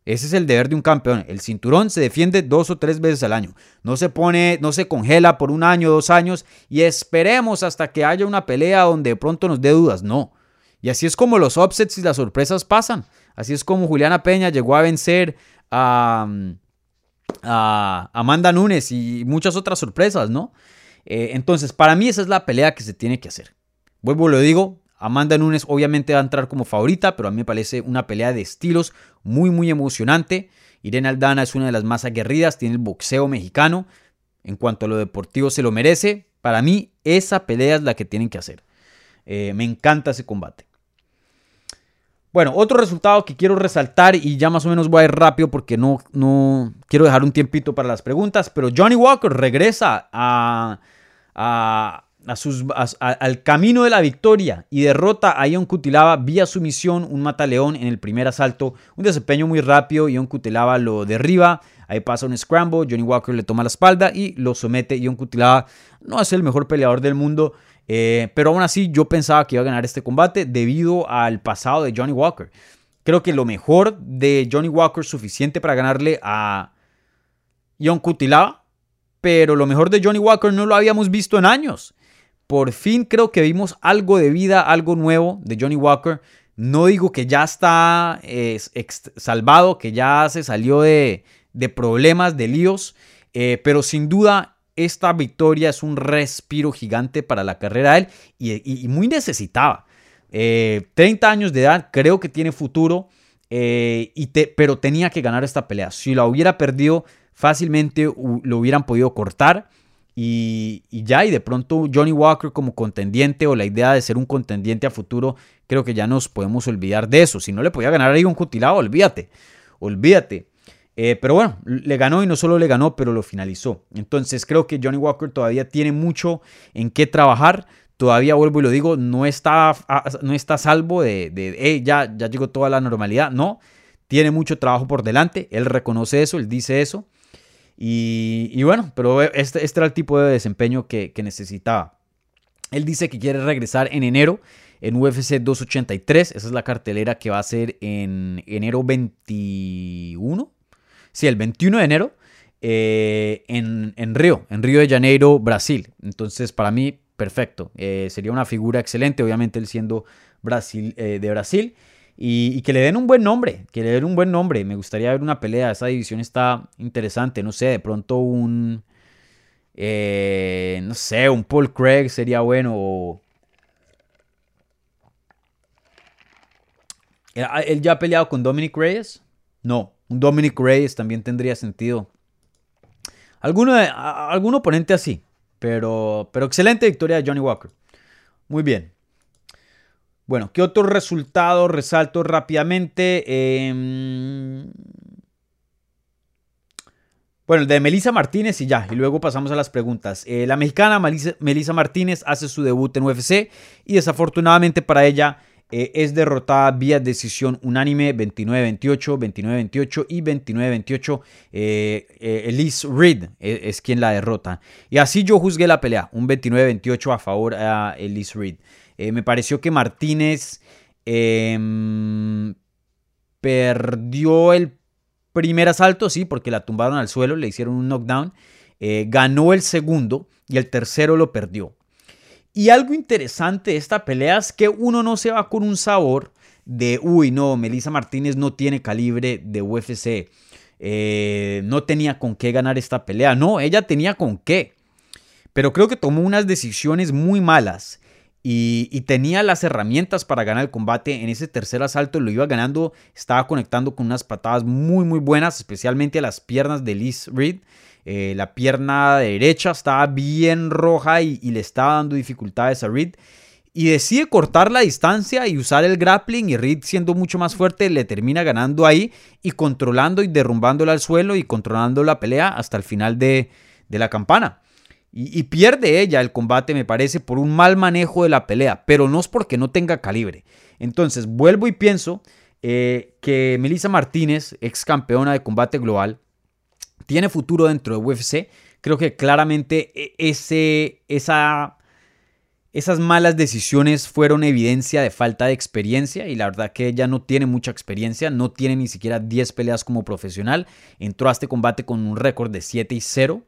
Ese es el deber de un campeón. El cinturón se defiende dos o tres veces al año. No se pone, no se congela por un año, dos años y esperemos hasta que haya una pelea donde de pronto nos dé dudas. No. Y así es como los upsets y las sorpresas pasan. Así es como Juliana Peña llegó a vencer a, a Amanda Nunes y muchas otras sorpresas, ¿no? Eh, entonces, para mí esa es la pelea que se tiene que hacer. Vuelvo, lo digo, Amanda Nunes obviamente va a entrar como favorita, pero a mí me parece una pelea de estilos muy, muy emocionante. Irene Aldana es una de las más aguerridas, tiene el boxeo mexicano. En cuanto a lo deportivo se lo merece. Para mí esa pelea es la que tienen que hacer. Eh, me encanta ese combate. Bueno, otro resultado que quiero resaltar y ya más o menos voy a ir rápido porque no, no quiero dejar un tiempito para las preguntas, pero Johnny Walker regresa a, a, sus, al camino de la victoria y derrota a Ion Cutilaba vía sumisión, un mataleón en el primer asalto, un desempeño muy rápido, Ion Cutilaba lo derriba, ahí pasa un scramble, Johnny Walker le toma la espalda y lo somete, Ion Cutilaba no es el mejor peleador del mundo, eh, pero aún así yo pensaba que iba a ganar este combate debido al pasado de Johnny Walker. Creo que lo mejor de Johnny Walker es suficiente para ganarle a Ion Cutilaba, pero lo mejor de Johnny Walker no lo habíamos visto en años. Por fin creo que vimos algo de vida, algo nuevo de Johnny Walker. No digo que ya está salvado, que ya se salió de, problemas, de líos, eh, pero sin duda esta victoria es un respiro gigante para la carrera de él y, muy necesitaba. 30 eh, años de edad, creo que tiene futuro, eh, y pero tenía que ganar esta pelea. Si la hubiera perdido, fácilmente lo hubieran podido cortar. Y, ya, y de pronto Johnny Walker como contendiente o la idea de ser un contendiente a futuro, creo que ya nos podemos olvidar de eso. Si no le podía ganar ahí un cutilado, olvídate, olvídate. Eh, pero bueno, le ganó y no solo le ganó, pero lo finalizó. Entonces creo que Johnny Walker todavía tiene mucho en qué trabajar. Todavía vuelvo y lo digo, no está, no está salvo de, ya, ya llegó toda la normalidad. No, tiene mucho trabajo por delante. Él reconoce eso, él dice eso. Y, bueno, pero este, este, era el tipo de desempeño que, que necesitaba. Él dice que quiere regresar en enero en UFC 283. Esa es la cartelera que va a ser en enero 21. Sí, el 21 de enero eh, en, en, Río, en Río de Janeiro, Brasil. Entonces, para mí, perfecto. Eh, sería una figura excelente, obviamente él siendo eh, de Brasil. Y, que le den un buen nombre, que le den un buen nombre. Me gustaría ver una pelea. Esa división está interesante. No sé, de pronto un. no sé, un Paul Craig sería bueno. ¿Él ya ha peleado con Dominic Reyes? No, Dominic Reyes también tendría sentido. Alguno, algún oponente así, pero, pero excelente victoria de Johnny Walker. Muy bien. Bueno, ¿qué otro resultado resalto rápidamente? Em, bueno, el de Melissa Martínez y ya, y luego pasamos a las preguntas. Eh, la mexicana Melissa Martínez hace su debut en UFC y desafortunadamente para ella eh, es derrotada vía decisión unánime 29-28, 29-28 y 29-28. Eh, eh, Elise Reed es, quien la derrota. Y así yo juzgué la pelea, un 29-28 a favor a Elise Reed. me pareció que Martínez em, perdió el primer asalto, sí, porque la tumbaron al suelo, le hicieron un knockdown. ganó el segundo y el tercero lo perdió. Y algo interesante de esta pelea es que uno no se va con un sabor de, uy, no, Melissa Martínez no tiene calibre de UFC. Eh, no tenía con qué ganar esta pelea. No, ella tenía con qué. Pero creo que tomó unas decisiones muy malas. Y, tenía las herramientas para ganar el combate. En ese tercer asalto lo iba ganando. Estaba conectando con unas patadas muy, muy buenas, especialmente a las piernas de Liz Reed. Eh, la pierna derecha estaba bien roja y, le estaba dando dificultades a Reed. Y decide cortar la distancia y usar el grappling y Reed siendo mucho más fuerte le termina ganando ahí y controlando y derrumbándola al suelo y controlando la pelea hasta el final de, la campana. Y, pierde ella el combate, me parece, por un mal manejo de la pelea, pero no es porque no tenga calibre. Entonces, vuelvo y pienso eh, que Melissa Martínez, ex campeona de combate global, tiene futuro dentro de UFC. Creo que claramente e, ese, esa, esas malas decisiones fueron evidencia de falta de experiencia y la verdad que ella no tiene mucha experiencia, no tiene ni siquiera 10 peleas como profesional. Entró a este combate con un récord de 7 y 0.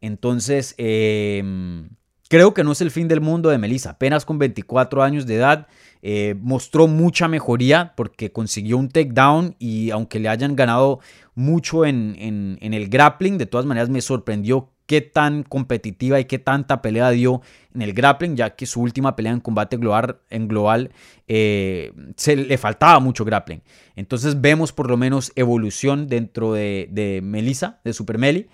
Entonces, em, creo que no es el fin del mundo de Melissa. Apenas con 24 años de edad, eh, mostró mucha mejoría porque consiguió un takedown y aunque le hayan ganado mucho en, el grappling, de todas maneras me sorprendió qué tan competitiva y qué tanta pelea dio en el grappling, ya que su última pelea en combate global, en global eh, se le faltaba mucho grappling. Entonces vemos por lo menos evolución dentro de, de Melissa, de Super Meli.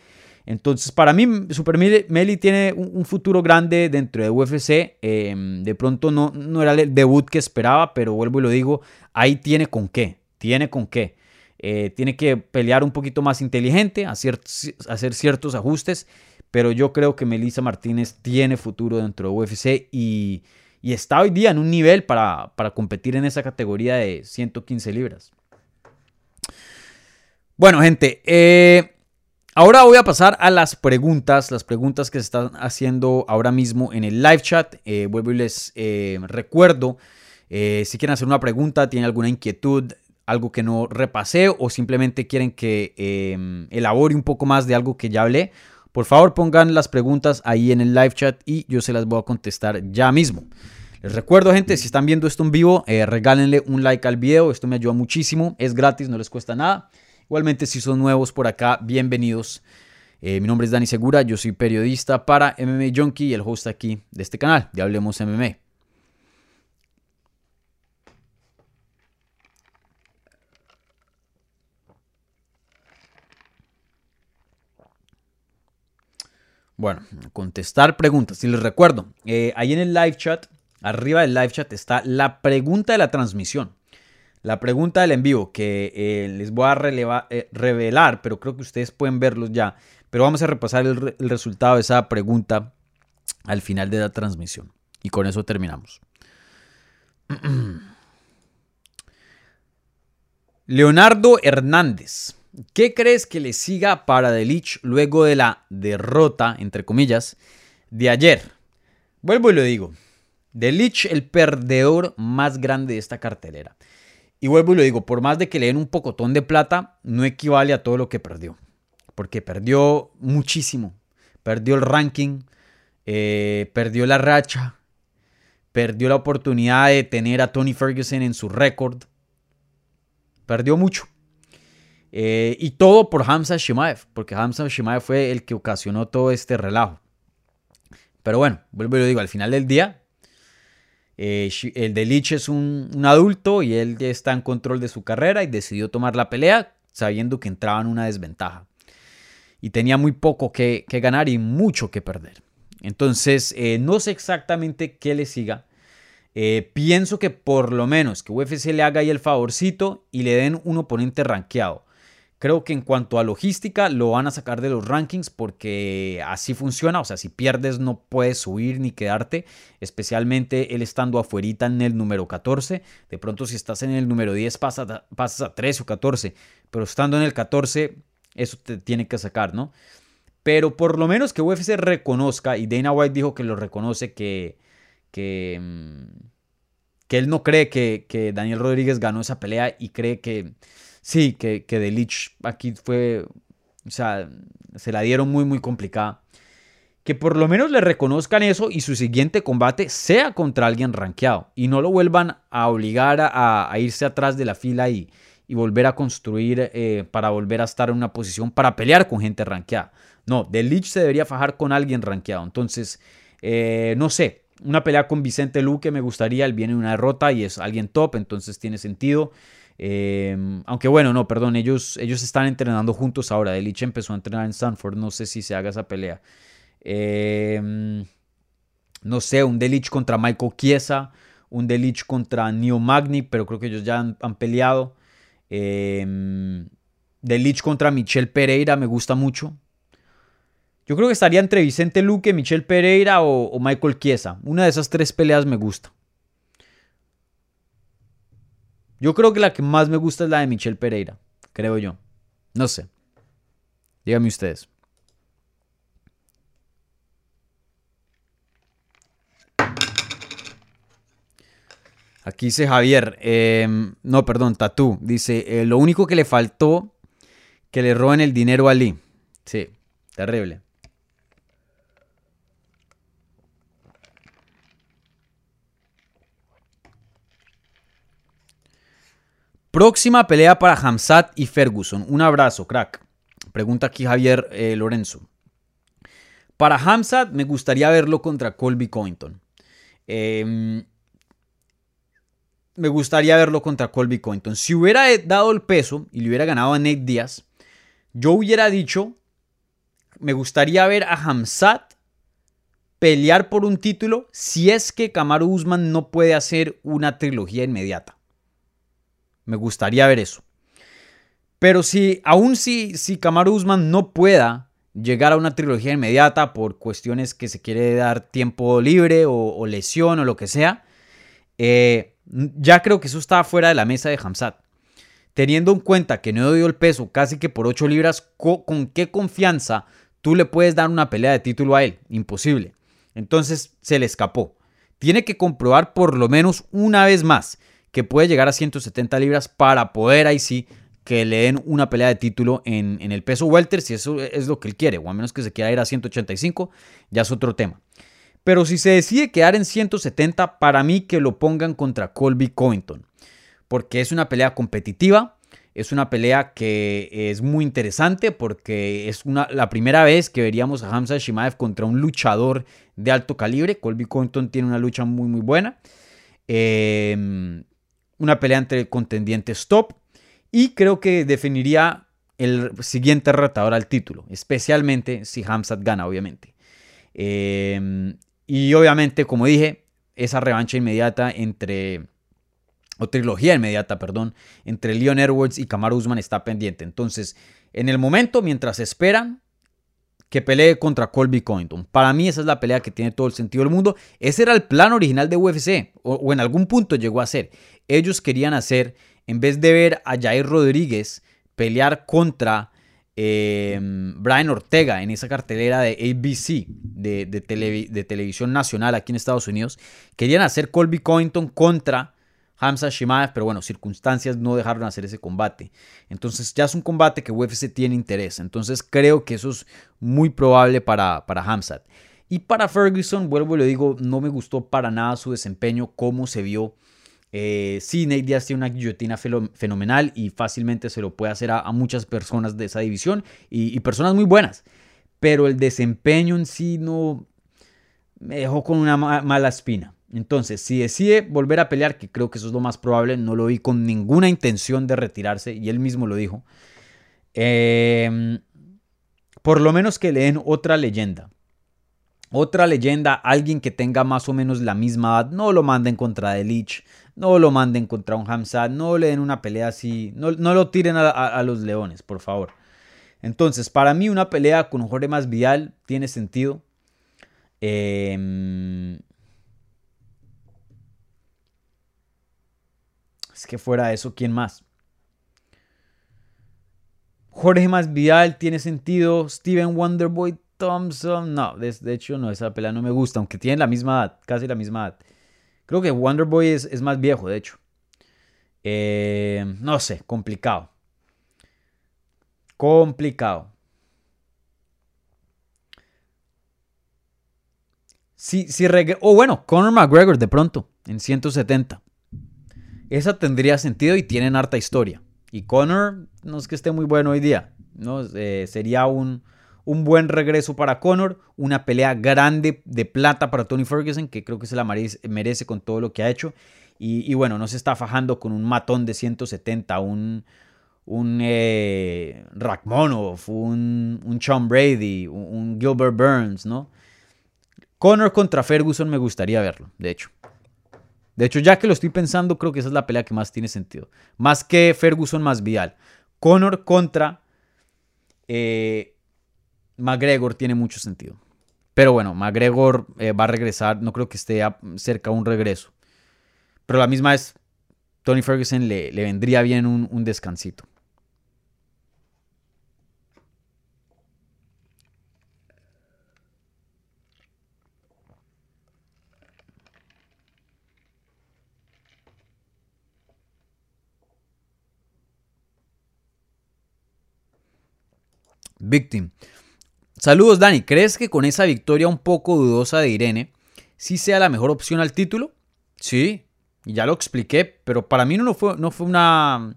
Entonces, para mí, Super Meli tiene un, futuro grande dentro de UFC. Em, de pronto no, no era el debut que esperaba, pero vuelvo y lo digo, ahí tiene con qué, tiene con qué. Eh, tiene que pelear un poquito más inteligente, hacer, hacer ciertos ajustes, pero yo creo que Melissa Martínez tiene futuro dentro de UFC y, está hoy día en un nivel para, para competir en esa categoría de 115 libras. Bueno, gente, eh, Ahora voy a pasar a las preguntas, las preguntas que se están haciendo ahora mismo en el live chat. Eh, vuelvo y les eh, recuerdo, eh, si quieren hacer una pregunta, tienen alguna inquietud, algo que no repasé o simplemente quieren que em, elabore un poco más de algo que ya hablé, por favor pongan las preguntas ahí en el live chat y yo se las voy a contestar ya mismo. Les recuerdo, gente, si están viendo esto en vivo, regálenle un like al video, esto me ayuda muchísimo, es gratis, no les cuesta nada. Igualmente, si son nuevos por acá, bienvenidos. Eh, mi nombre es Dani Segura, yo soy periodista para MMA Junkie y el host aquí de este canal, de Hablemos MMA. Bueno, contestar preguntas. Y les recuerdo, eh, ahí en el live chat, arriba del live chat está la pregunta de la transmisión. La pregunta del en vivo que eh, les voy a eh, revelar, pero creo que ustedes pueden verlos ya. Pero vamos a repasar el, el resultado de esa pregunta al final de la transmisión. Y con eso terminamos. Leonardo Hernández. ¿Qué crees que le siga para Delich luego de la derrota, entre comillas, de ayer? Vuelvo y lo digo. Delich, el perdedor más grande de esta cartelera. Y vuelvo y lo digo, por más de que le den un pocotón de plata, no equivale a todo lo que perdió. Porque perdió muchísimo. Perdió el ranking, eh, perdió la racha, perdió la oportunidad de tener a Tony Ferguson en su récord. Perdió mucho. Eh, y todo por Hamza Shimaev, porque Hamza Shimaev fue el que ocasionó todo este relajo. Pero bueno, vuelvo y lo digo, al final del día, eh, el Delich es un, adulto y él está en control de su carrera y decidió tomar la pelea sabiendo que entraba en una desventaja. Y tenía muy poco que, ganar y mucho que perder. Entonces, eh, no sé exactamente qué le siga. pienso que por lo menos que UFC le haga ahí el favorcito y le den un oponente rankeado. Creo que en cuanto a logística lo van a sacar de los rankings porque así funciona. O sea, si pierdes no puedes subir ni quedarte. Especialmente él estando afuerita en el número 14. De pronto si estás en el número 10 pasas, pasas a 13 o 14. Pero estando en el 14 eso te tiene que sacar, ¿no? Pero por lo menos que UFC reconozca, y Dana White dijo que lo reconoce, que, que, mm, que él no cree que, que Daniel Rodríguez ganó esa pelea y cree que Sí, que, que The aquí fue, o sea, se la dieron muy, muy complicada. Que por lo menos le reconozcan eso y su siguiente combate sea contra alguien rankeado y no lo vuelvan a obligar a, irse atrás de la fila y, volver a construir eh, para volver a estar en una posición para pelear con gente rankeada. No, The Lich se debería fajar con alguien rankeado. Entonces, eh, no sé, una pelea con Vicente Luque me gustaría. Él viene una derrota y es alguien top, entonces tiene sentido. Em, aunque bueno, no, perdón, ellos, ellos están entrenando juntos ahora. Delich empezó a entrenar en Stanford, no sé si se haga esa pelea. Em, no sé, un Delich contra Michael Chiesa, un Delich contra Neo Magni, pero creo que ellos ya han, peleado. Eh, Delich contra Michelle Pereira me gusta mucho. Yo creo que estaría entre Vicente Luque, Michelle Pereira o, o Michael Chiesa. Una de esas tres peleas me gusta. Yo creo que la que más me gusta es la de Michelle Pereira, creo yo. No sé. Díganme ustedes. Aquí dice Javier, em, no, perdón, Tatú. Dice, eh, lo único que le faltó que le roben el dinero a Lee. Sí, terrible. Próxima pelea para Hamzat y Ferguson. Un abrazo, crack. Pregunta aquí Javier eh, Lorenzo. Para Hamzat me gustaría verlo contra Colby Covington. Em, me gustaría verlo contra Colby Covington. Si hubiera dado el peso y le hubiera ganado a Nate Díaz, yo hubiera dicho, me gustaría ver a Hamzat pelear por un título si es que Kamaru Usman no puede hacer una trilogía inmediata. Me gustaría ver eso. Pero si, aún si, si Kamaru Usman no pueda llegar a una trilogía inmediata por cuestiones que se quiere dar tiempo libre o, lesión o lo que sea, eh, ya creo que eso está fuera de la mesa de Hamzat. Teniendo en cuenta que no dio el peso casi que por 8 libras, ¿con qué confianza tú le puedes dar una pelea de título a él? Imposible. Entonces se le escapó. Tiene que comprobar por lo menos una vez más que puede llegar a 170 libras para poder ahí sí que le den una pelea de título en, el peso welter, si eso es lo que él quiere, o a menos que se quiera ir a 185, ya es otro tema. Pero si se decide quedar en 170, para mí que lo pongan contra Colby Covington, porque es una pelea competitiva, es una pelea que es muy interesante porque es una, la primera vez que veríamos a Hamza Shimaev contra un luchador de alto calibre. Colby Covington tiene una lucha muy muy buena. Eh, una pelea entre contendientes top y creo que definiría el siguiente retador al título, especialmente si Hamzat gana, obviamente. Em, y obviamente, como dije, esa revancha inmediata entre, o trilogía inmediata, perdón, entre Leon Edwards y Kamaru Usman está pendiente. Entonces, en el momento, mientras esperan que pelee contra Colby Covington. Para mí esa es la pelea que tiene todo el sentido del mundo. Ese era el plan original de UFC, o, en algún punto llegó a ser. Ellos querían hacer, en vez de ver a Jair Rodríguez pelear contra eh, Brian Ortega en esa cartelera de ABC, de, de televisión nacional aquí en Estados Unidos, querían hacer Colby Covington contra Hamza Shimaev, pero bueno, circunstancias no dejaron hacer ese combate. Entonces ya es un combate que UFC tiene interés. Entonces creo que eso es muy probable para, para Hamzat. Y para Ferguson, vuelvo y le digo, no me gustó para nada su desempeño, cómo se vio. Eh, sí, Nate Diaz tiene una guillotina fenomenal y fácilmente se lo puede hacer a, muchas personas de esa división y, y personas muy buenas. Pero el desempeño en sí no me dejó con una mala espina. Entonces, si decide volver a pelear, que creo que eso es lo más probable, no lo vi con ninguna intención de retirarse, y él mismo lo dijo, em, por lo menos que le den otra leyenda. Otra leyenda, alguien que tenga más o menos la misma edad, no lo manden contra The Lich, no lo manden contra un Hamza, no le den una pelea así, no, lo tiren a, los leones, por favor. Entonces, para mí una pelea con Jorge Masvidal tiene sentido. Eh, Es que fuera eso, ¿quién más? Jorge Masvidal tiene sentido. Steven Wonderboy Thompson. No, de, hecho no, esa pelea no me gusta, aunque tienen la misma edad, casi la misma edad. Creo que Wonderboy es, más viejo, de hecho. Eh, no sé, complicado. Complicado. Sí, sí, o bueno, Conor McGregor de pronto, en 170. Esa tendría sentido y tienen harta historia. Y Conor no es que esté muy bueno hoy día. ¿no? Eh, sería un, un, buen regreso para Conor. Una pelea grande de plata para Tony Ferguson, que creo que se la merece, con todo lo que ha hecho. Y, bueno, no se está fajando con un matón de 170, un, un eh, un, un Sean Brady, un, un Gilbert Burns, ¿no? Conor contra Ferguson me gustaría verlo, de hecho. De hecho, ya que lo estoy pensando, creo que esa es la pelea que más tiene sentido. Más que Ferguson más Vial. Conor contra eh, McGregor tiene mucho sentido. Pero bueno, McGregor eh, va a regresar. No creo que esté cerca de un regreso. Pero la misma es, Tony Ferguson le, vendría bien un descansito. Victim. Saludos Dani, ¿crees que con esa victoria un poco dudosa de Irene sí sea la mejor opción al título? Sí, ya lo expliqué, pero para mí no fue, no fue una,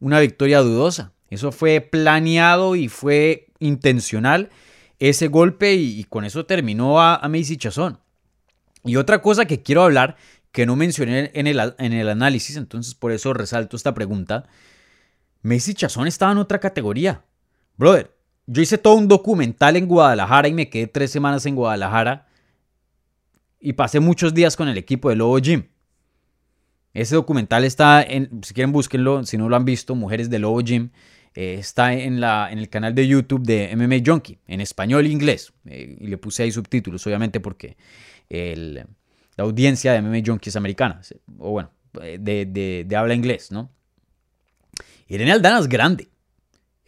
una victoria dudosa. Eso fue planeado y fue intencional ese golpe y, con eso terminó a, a Macy Chazón. Y otra cosa que quiero hablar, que no mencioné en el, en el análisis, entonces por eso resalto esta pregunta. Macy Chazón estaba en otra categoría. Brother, yo hice todo un documental en Guadalajara y me quedé tres semanas en Guadalajara y pasé muchos días con el equipo de Lobo Gym. Ese documental está en, si quieren búsquenlo, si no lo han visto, Mujeres de Lobo Gym, eh, está en, la, en el canal de YouTube de MMA Junkie, en español e inglés. Eh, y le puse ahí subtítulos, obviamente, porque la audiencia de MMA Junkie es americana, o bueno, eh, de, de habla inglés, ¿no? Irene Aldana es grande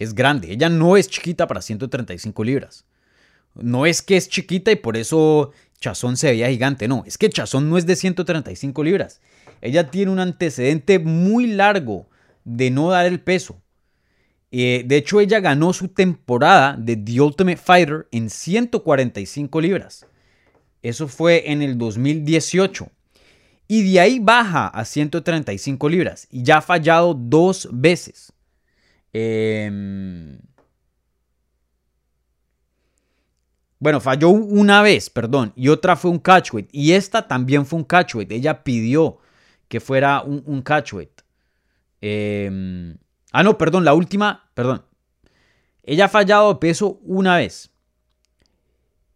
es grande. Ella no es chiquita para 135 libras. No es que es chiquita y por eso Chazón se veía gigante. No, es que Chazón no es de 135 libras. Ella tiene un antecedente muy largo de no dar el peso. Eh, de hecho, ella ganó su temporada de The Ultimate Fighter en 145 libras. Eso fue en el 2018. Y de ahí baja a 135 libras. Y ya ha fallado dos veces. Em, bueno, falló una vez, perdón, y otra fue un catchweight. Y esta también fue un catchweight. Ella pidió que fuera un, un. Em, ah, no, perdón, la última, perdón. Ella ha fallado de peso una vez.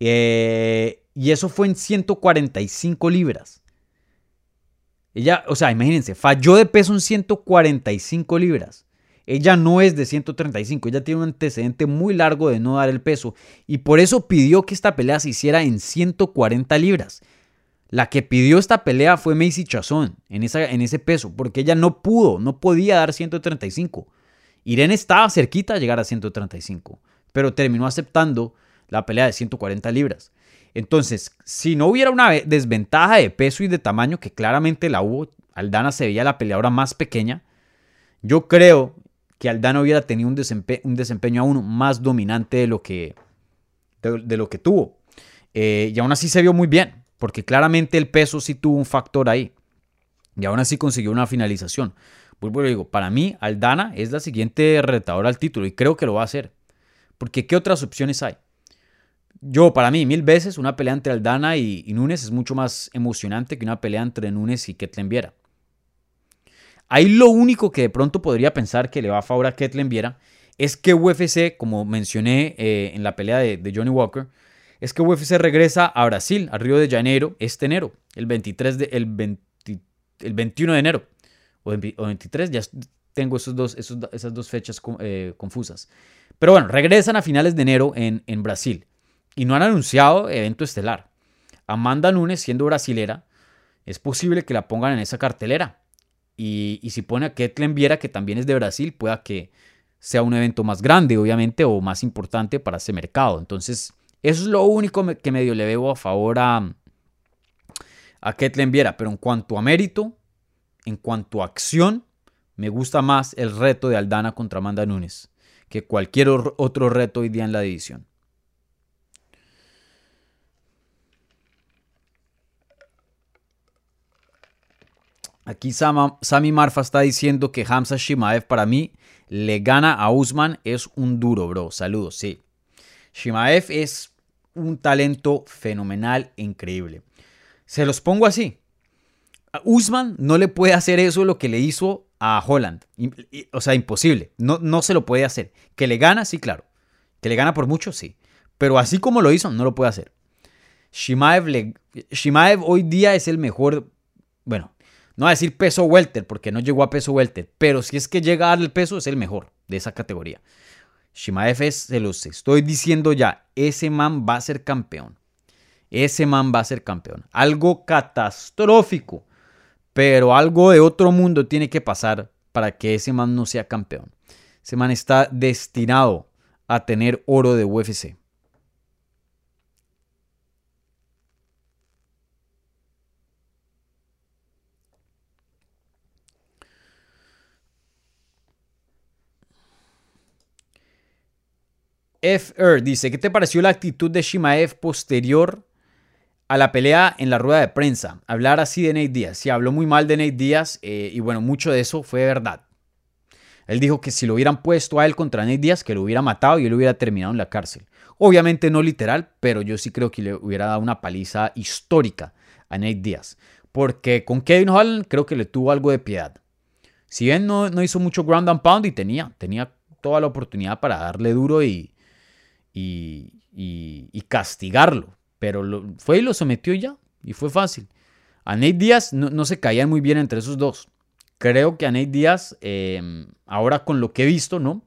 Eh, y eso fue en 145 libras. Ella, o sea, imagínense, falló de peso en 145 libras. Ella no es de 135, ella tiene un antecedente muy largo de no dar el peso y por eso pidió que esta pelea se hiciera en 140 libras. La que pidió esta pelea fue Macy Chazón en, en ese peso, porque ella no pudo, no podía dar 135. Irene estaba cerquita de llegar a 135, pero terminó aceptando la pelea de 140 libras. Entonces, si no hubiera una desventaja de peso y de tamaño, que claramente la hubo, Aldana se veía la peleadora más pequeña, yo creo que Aldana hubiera tenido un, desempeño aún más dominante de lo que, de, lo que tuvo. Eh, y aún así se vio muy bien, porque claramente el peso sí tuvo un factor ahí. Y aún así consiguió una finalización. Vuelvo y digo, para mí Aldana es la siguiente retadora al título y creo que lo va a hacer. Porque ¿qué otras opciones hay? Yo, para mí, mil veces, una pelea entre Aldana y, Núñez es mucho más emocionante que una pelea entre Núñez y Ketlen Viera. Ahí lo único que de pronto podría pensar que le va a favor a Ketlen Viera es que UFC, como mencioné eh, en la pelea de, Johnny Walker, es que UFC regresa a Brasil, a Río de Janeiro, este enero, el 23 de, el, el 21 de enero, o, 23, ya tengo esos dos, esas dos fechas eh, confusas. Pero bueno, regresan a finales de enero en, en Brasil y no han anunciado evento estelar. Amanda Nunes, siendo brasilera, es posible que la pongan en esa cartelera. Y, si pone a Ketlen Viera, que también es de Brasil, pueda que sea un evento más grande, obviamente, o más importante para ese mercado. Entonces, eso es lo único que medio le veo a favor a, a Ketlen Viera. Pero en cuanto a mérito, en cuanto a acción, me gusta más el reto de Aldana contra Amanda Nunes que cualquier otro reto hoy día en la división. Aquí Sami Marfa está diciendo que Hamza Shimaev para mí le gana a Usman. Es un duro, bro. Saludos, sí. Shimaev es un talento fenomenal, increíble. Se los pongo así. A Usman no le puede hacer eso lo que le hizo a Holland. O sea, imposible. No, no se lo puede hacer. Que le gana, sí, claro. Que le gana por mucho, sí. Pero así como lo hizo, no lo puede hacer. Shimaev, le, Shimaev hoy día es el mejor, bueno, no a decir peso welter porque no llegó a peso welter, pero si es que llega al peso es el mejor de esa categoría. Shimaev es, se los estoy diciendo ya, ese man va a ser campeón. Ese man va a ser campeón. Algo catastrófico, pero algo de otro mundo tiene que pasar para que ese man no sea campeón. Ese man está destinado a tener oro de UFC. FR dice, ¿qué te pareció la actitud de Shimaev posterior a la pelea en la rueda de prensa? Hablar así de Nate Díaz. Sí, habló muy mal de Nate Díaz eh, y bueno, mucho de eso fue verdad. Él dijo que si lo hubieran puesto a él contra Nate Díaz, que lo hubiera matado y él hubiera terminado en la cárcel. Obviamente no literal, pero yo sí creo que le hubiera dado una paliza histórica a Nate Díaz. Porque con Kevin Holland creo que le tuvo algo de piedad. Si bien no, no hizo mucho ground and pound y tenía, tenía toda la oportunidad para darle duro y, y, castigarlo. Pero lo, fue y lo sometió ya. Y fue fácil. A Nate Díaz no, se caían muy bien entre esos dos. Creo que a Nate Díaz, em, ahora con lo que he visto, ¿no?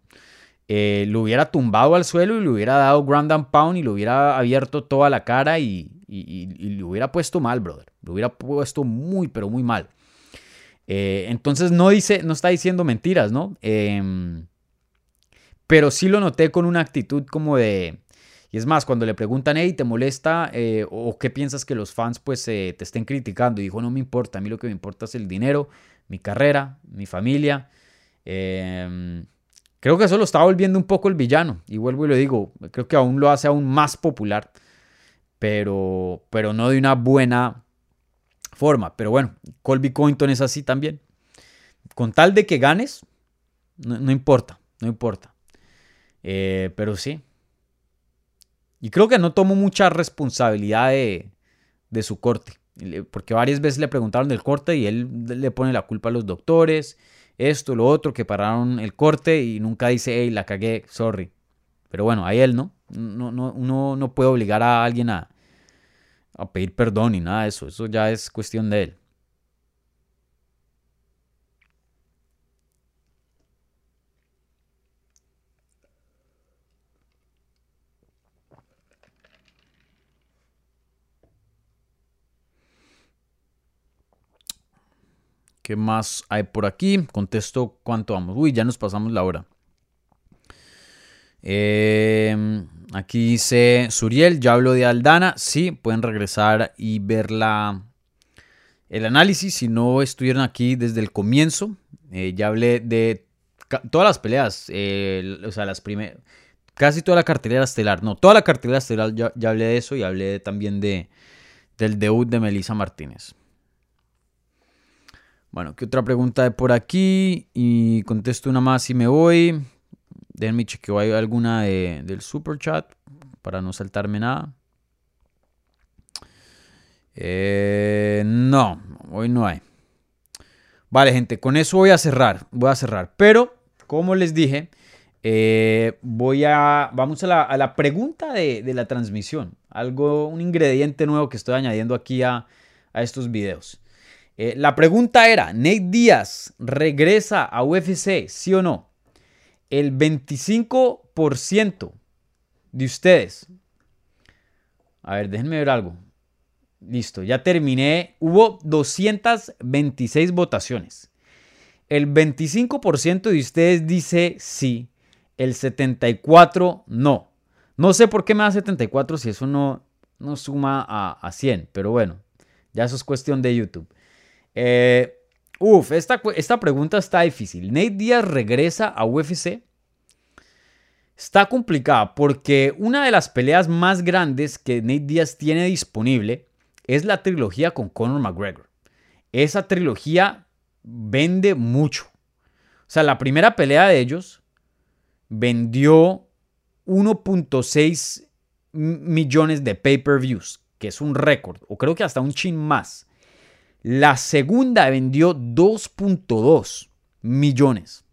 Eh, lo hubiera tumbado al suelo y le hubiera dado ground and pound y le hubiera abierto toda la cara y, le hubiera puesto mal, brother. Lo hubiera puesto muy, pero muy mal. Eh, entonces no dice, no está diciendo mentiras, ¿no? Eh, pero sí lo noté con una actitud como de... Y es más, cuando le preguntan, hey, ¿te molesta eh, o qué piensas que los fans pues eh, te estén criticando? Y dijo, no me importa, a mí lo que me importa es el dinero, mi carrera, mi familia. Em, creo que eso lo está volviendo un poco el villano. Y vuelvo y lo digo, creo que aún lo hace aún más popular, pero, pero no de una buena forma. Pero bueno, Colby Cointon es así también. Con tal de que ganes, no importa, no importa. Eh, pero sí. Y creo que no tomó mucha responsabilidad de, su corte. Porque varias veces le preguntaron del corte y él le pone la culpa a los doctores, esto, lo otro, que pararon el corte y nunca dice, hey, la cagué, sorry. Pero bueno, a él no. no, no uno no puede obligar a alguien a, a pedir perdón y nada de eso. Eso ya es cuestión de él. ¿Qué más hay por aquí? Contesto cuánto vamos. Uy, ya nos pasamos la hora. Em, aquí dice Suriel, ya hablo de Aldana. Sí, pueden regresar y ver la, el análisis. Si no estuvieron aquí desde el comienzo, eh, ya hablé de todas las peleas. Eh, o sea, las primeras. Casi toda la cartelera estelar. No, toda la cartelera estelar ya, hablé de eso y hablé también de, del debut de Melissa Martínez. Bueno, ¿qué otra pregunta hay por aquí? Y contesto una más y me voy. Déjenme chequeo, ¿hay alguna del super chat? Para no saltarme nada. Eh, no, hoy no hay. Vale, gente, con eso voy a cerrar. Voy a cerrar. Pero, como les dije, eh, voy a. Vamos a la, pregunta de, la transmisión. Algo, un ingrediente nuevo que estoy añadiendo aquí a, a estos videos. Eh, la pregunta era: ¿Nate Díaz regresa a UFC, sí o no? El 25% de ustedes. A ver, déjenme ver algo. Listo, ya terminé. Hubo 226 votaciones. El 25% de ustedes dice sí. El 74% no. No sé por qué me da 74 si eso no, no suma a, a 100. Pero bueno, ya eso es cuestión de YouTube. Eh, uf, esta, esta pregunta está difícil. ¿Nate Díaz regresa a UFC? Está complicada porque una de las peleas más grandes que Nate Díaz tiene disponible es la trilogía con Conor McGregor. Esa trilogía vende mucho. O sea, la primera pelea de ellos vendió 1.6 millones de pay-per-views, que es un récord, o creo que hasta un chin más. La segunda vendió 2.2 millones.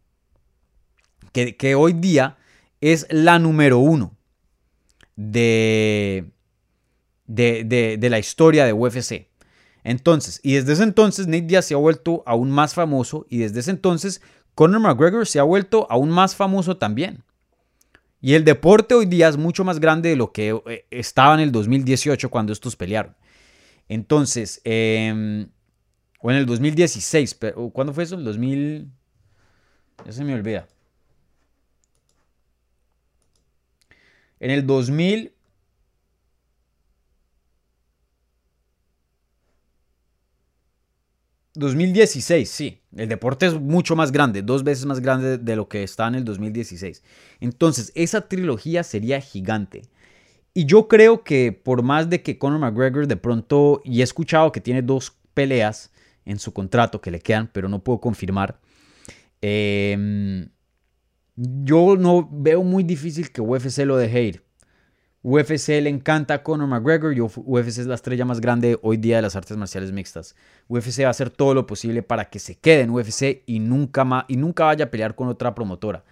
Que, hoy día es la número uno de, de, de, la historia de UFC. Entonces, y desde ese entonces Nate Diaz se ha vuelto aún más famoso y desde ese entonces Conor McGregor se ha vuelto aún más famoso también. Y el deporte hoy día es mucho más grande de lo que eh, estaba en el 2018 cuando estos pelearon. Entonces, eh, o en el 2016. Pero, ¿Cuándo fue eso? El 2000... Ya se me olvida. En el 2000... ...2016, sí. El deporte es mucho más grande, dos veces más grande de lo que está en el 2016. Entonces, esa trilogía sería gigante. Y yo creo que por más de que Conor McGregor de pronto, y he escuchado que tiene dos peleas, en su contrato que le quedan, pero no puedo confirmar. Em, yo no veo muy difícil que UFC lo deje ir. UFC le encanta a Conor McGregor y UFC es la estrella más grande hoy día de las artes marciales mixtas. UFC va a hacer todo lo posible para que se quede en UFC y nunca, más, y nunca vaya a pelear con otra promotora.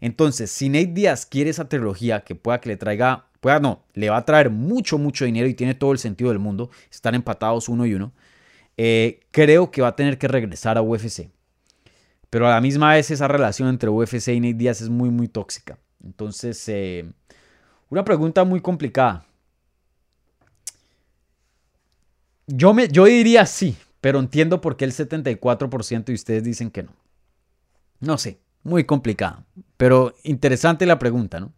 Entonces, si Nate Diaz quiere esa trilogía que pueda que le traiga, pueda no, le va a traer mucho, mucho dinero y tiene todo el sentido del mundo, están empatados uno y uno. Eh, creo que va a tener que regresar a UFC. Pero a la misma vez esa relación entre UFC y Nate Diaz es muy, muy tóxica. Entonces, eh, una pregunta muy complicada. Yo, me, yo diría sí, pero entiendo por qué el 74% de ustedes dicen que no. No sé, muy complicada. Pero interesante la pregunta, ¿no?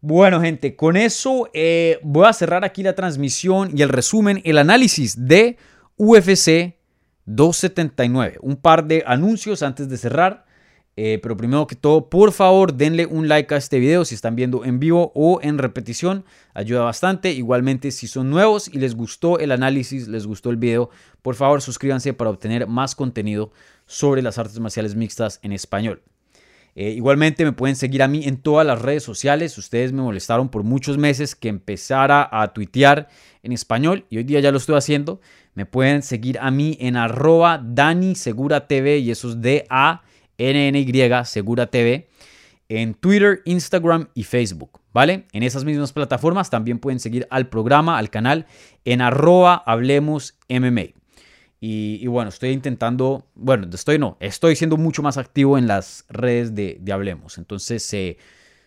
Bueno, gente, con eso eh, voy a cerrar aquí la transmisión y el resumen, el análisis de UFC 279. Un par de anuncios antes de cerrar. Eh, pero primero que todo, por favor, denle un like a este video si están viendo en vivo o en repetición. Ayuda bastante. Igualmente, si son nuevos y les gustó el análisis, les gustó el video, por favor suscríbanse para obtener más contenido sobre las artes marciales mixtas en español. Eh, igualmente me pueden seguir a mí en todas las redes sociales. Ustedes me molestaron por muchos meses que empezara a tuitear en español y hoy día ya lo estoy haciendo. Me pueden seguir a mí en arroba Dani Segura TV y eso es D-A-N-N-Y Segura TV en Twitter, Instagram y Facebook, ¿vale? En esas mismas plataformas también pueden seguir al programa, al canal en arroba Hablemos. Y, bueno, estoy intentando, bueno, estoy no, estoy siendo mucho más activo en las redes de, Hablemos. Entonces, eh,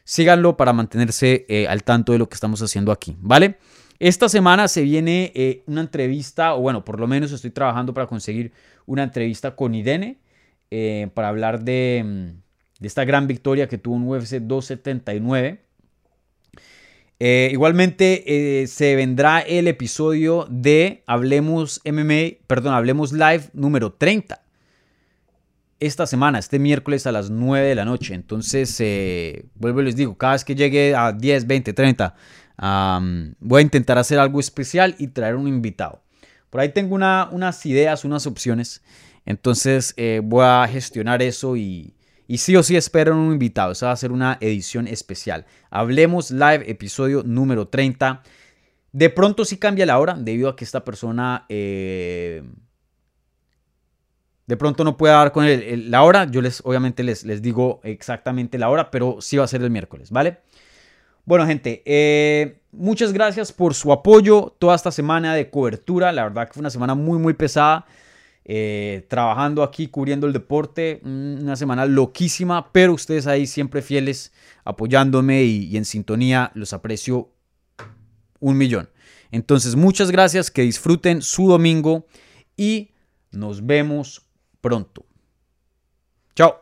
síganlo para mantenerse eh, al tanto de lo que estamos haciendo aquí, ¿vale? Esta semana se viene eh, una entrevista, o bueno, por lo menos estoy trabajando para conseguir una entrevista con Irene eh, para hablar de, mm, de, esta gran victoria que tuvo en UFC 279. Eh, igualmente se vendrá el episodio de Hablemos MMA, perdón, Hablemos Live número 30. Esta semana, este miércoles a las 9 de la noche. Entonces, vuelvo y les digo, cada vez que llegue a 10, 20, 30 voy a intentar hacer algo especial y traer un invitado. Por ahí tengo unas ideas, unas opciones. Entonces eh, voy a gestionar eso y, y sí o sí espero un invitado. Esa va a ser una edición especial. Hablemos live, episodio número 30. De pronto sí cambia la hora debido a que esta persona eh, de pronto no puede dar con la hora. Yo les obviamente les, les digo exactamente la hora, pero sí va a ser el miércoles, ¿vale? Bueno, gente, eh, muchas gracias por su apoyo toda esta semana de cobertura. La verdad que fue una semana muy, muy pesada. Eh, trabajando aquí, cubriendo el deporte. Una semana loquísima, pero ustedes ahí siempre fieles, apoyándome y, en sintonía. Los aprecio un millón. Entonces, muchas gracias, que disfruten su domingo y nos vemos pronto. Chao.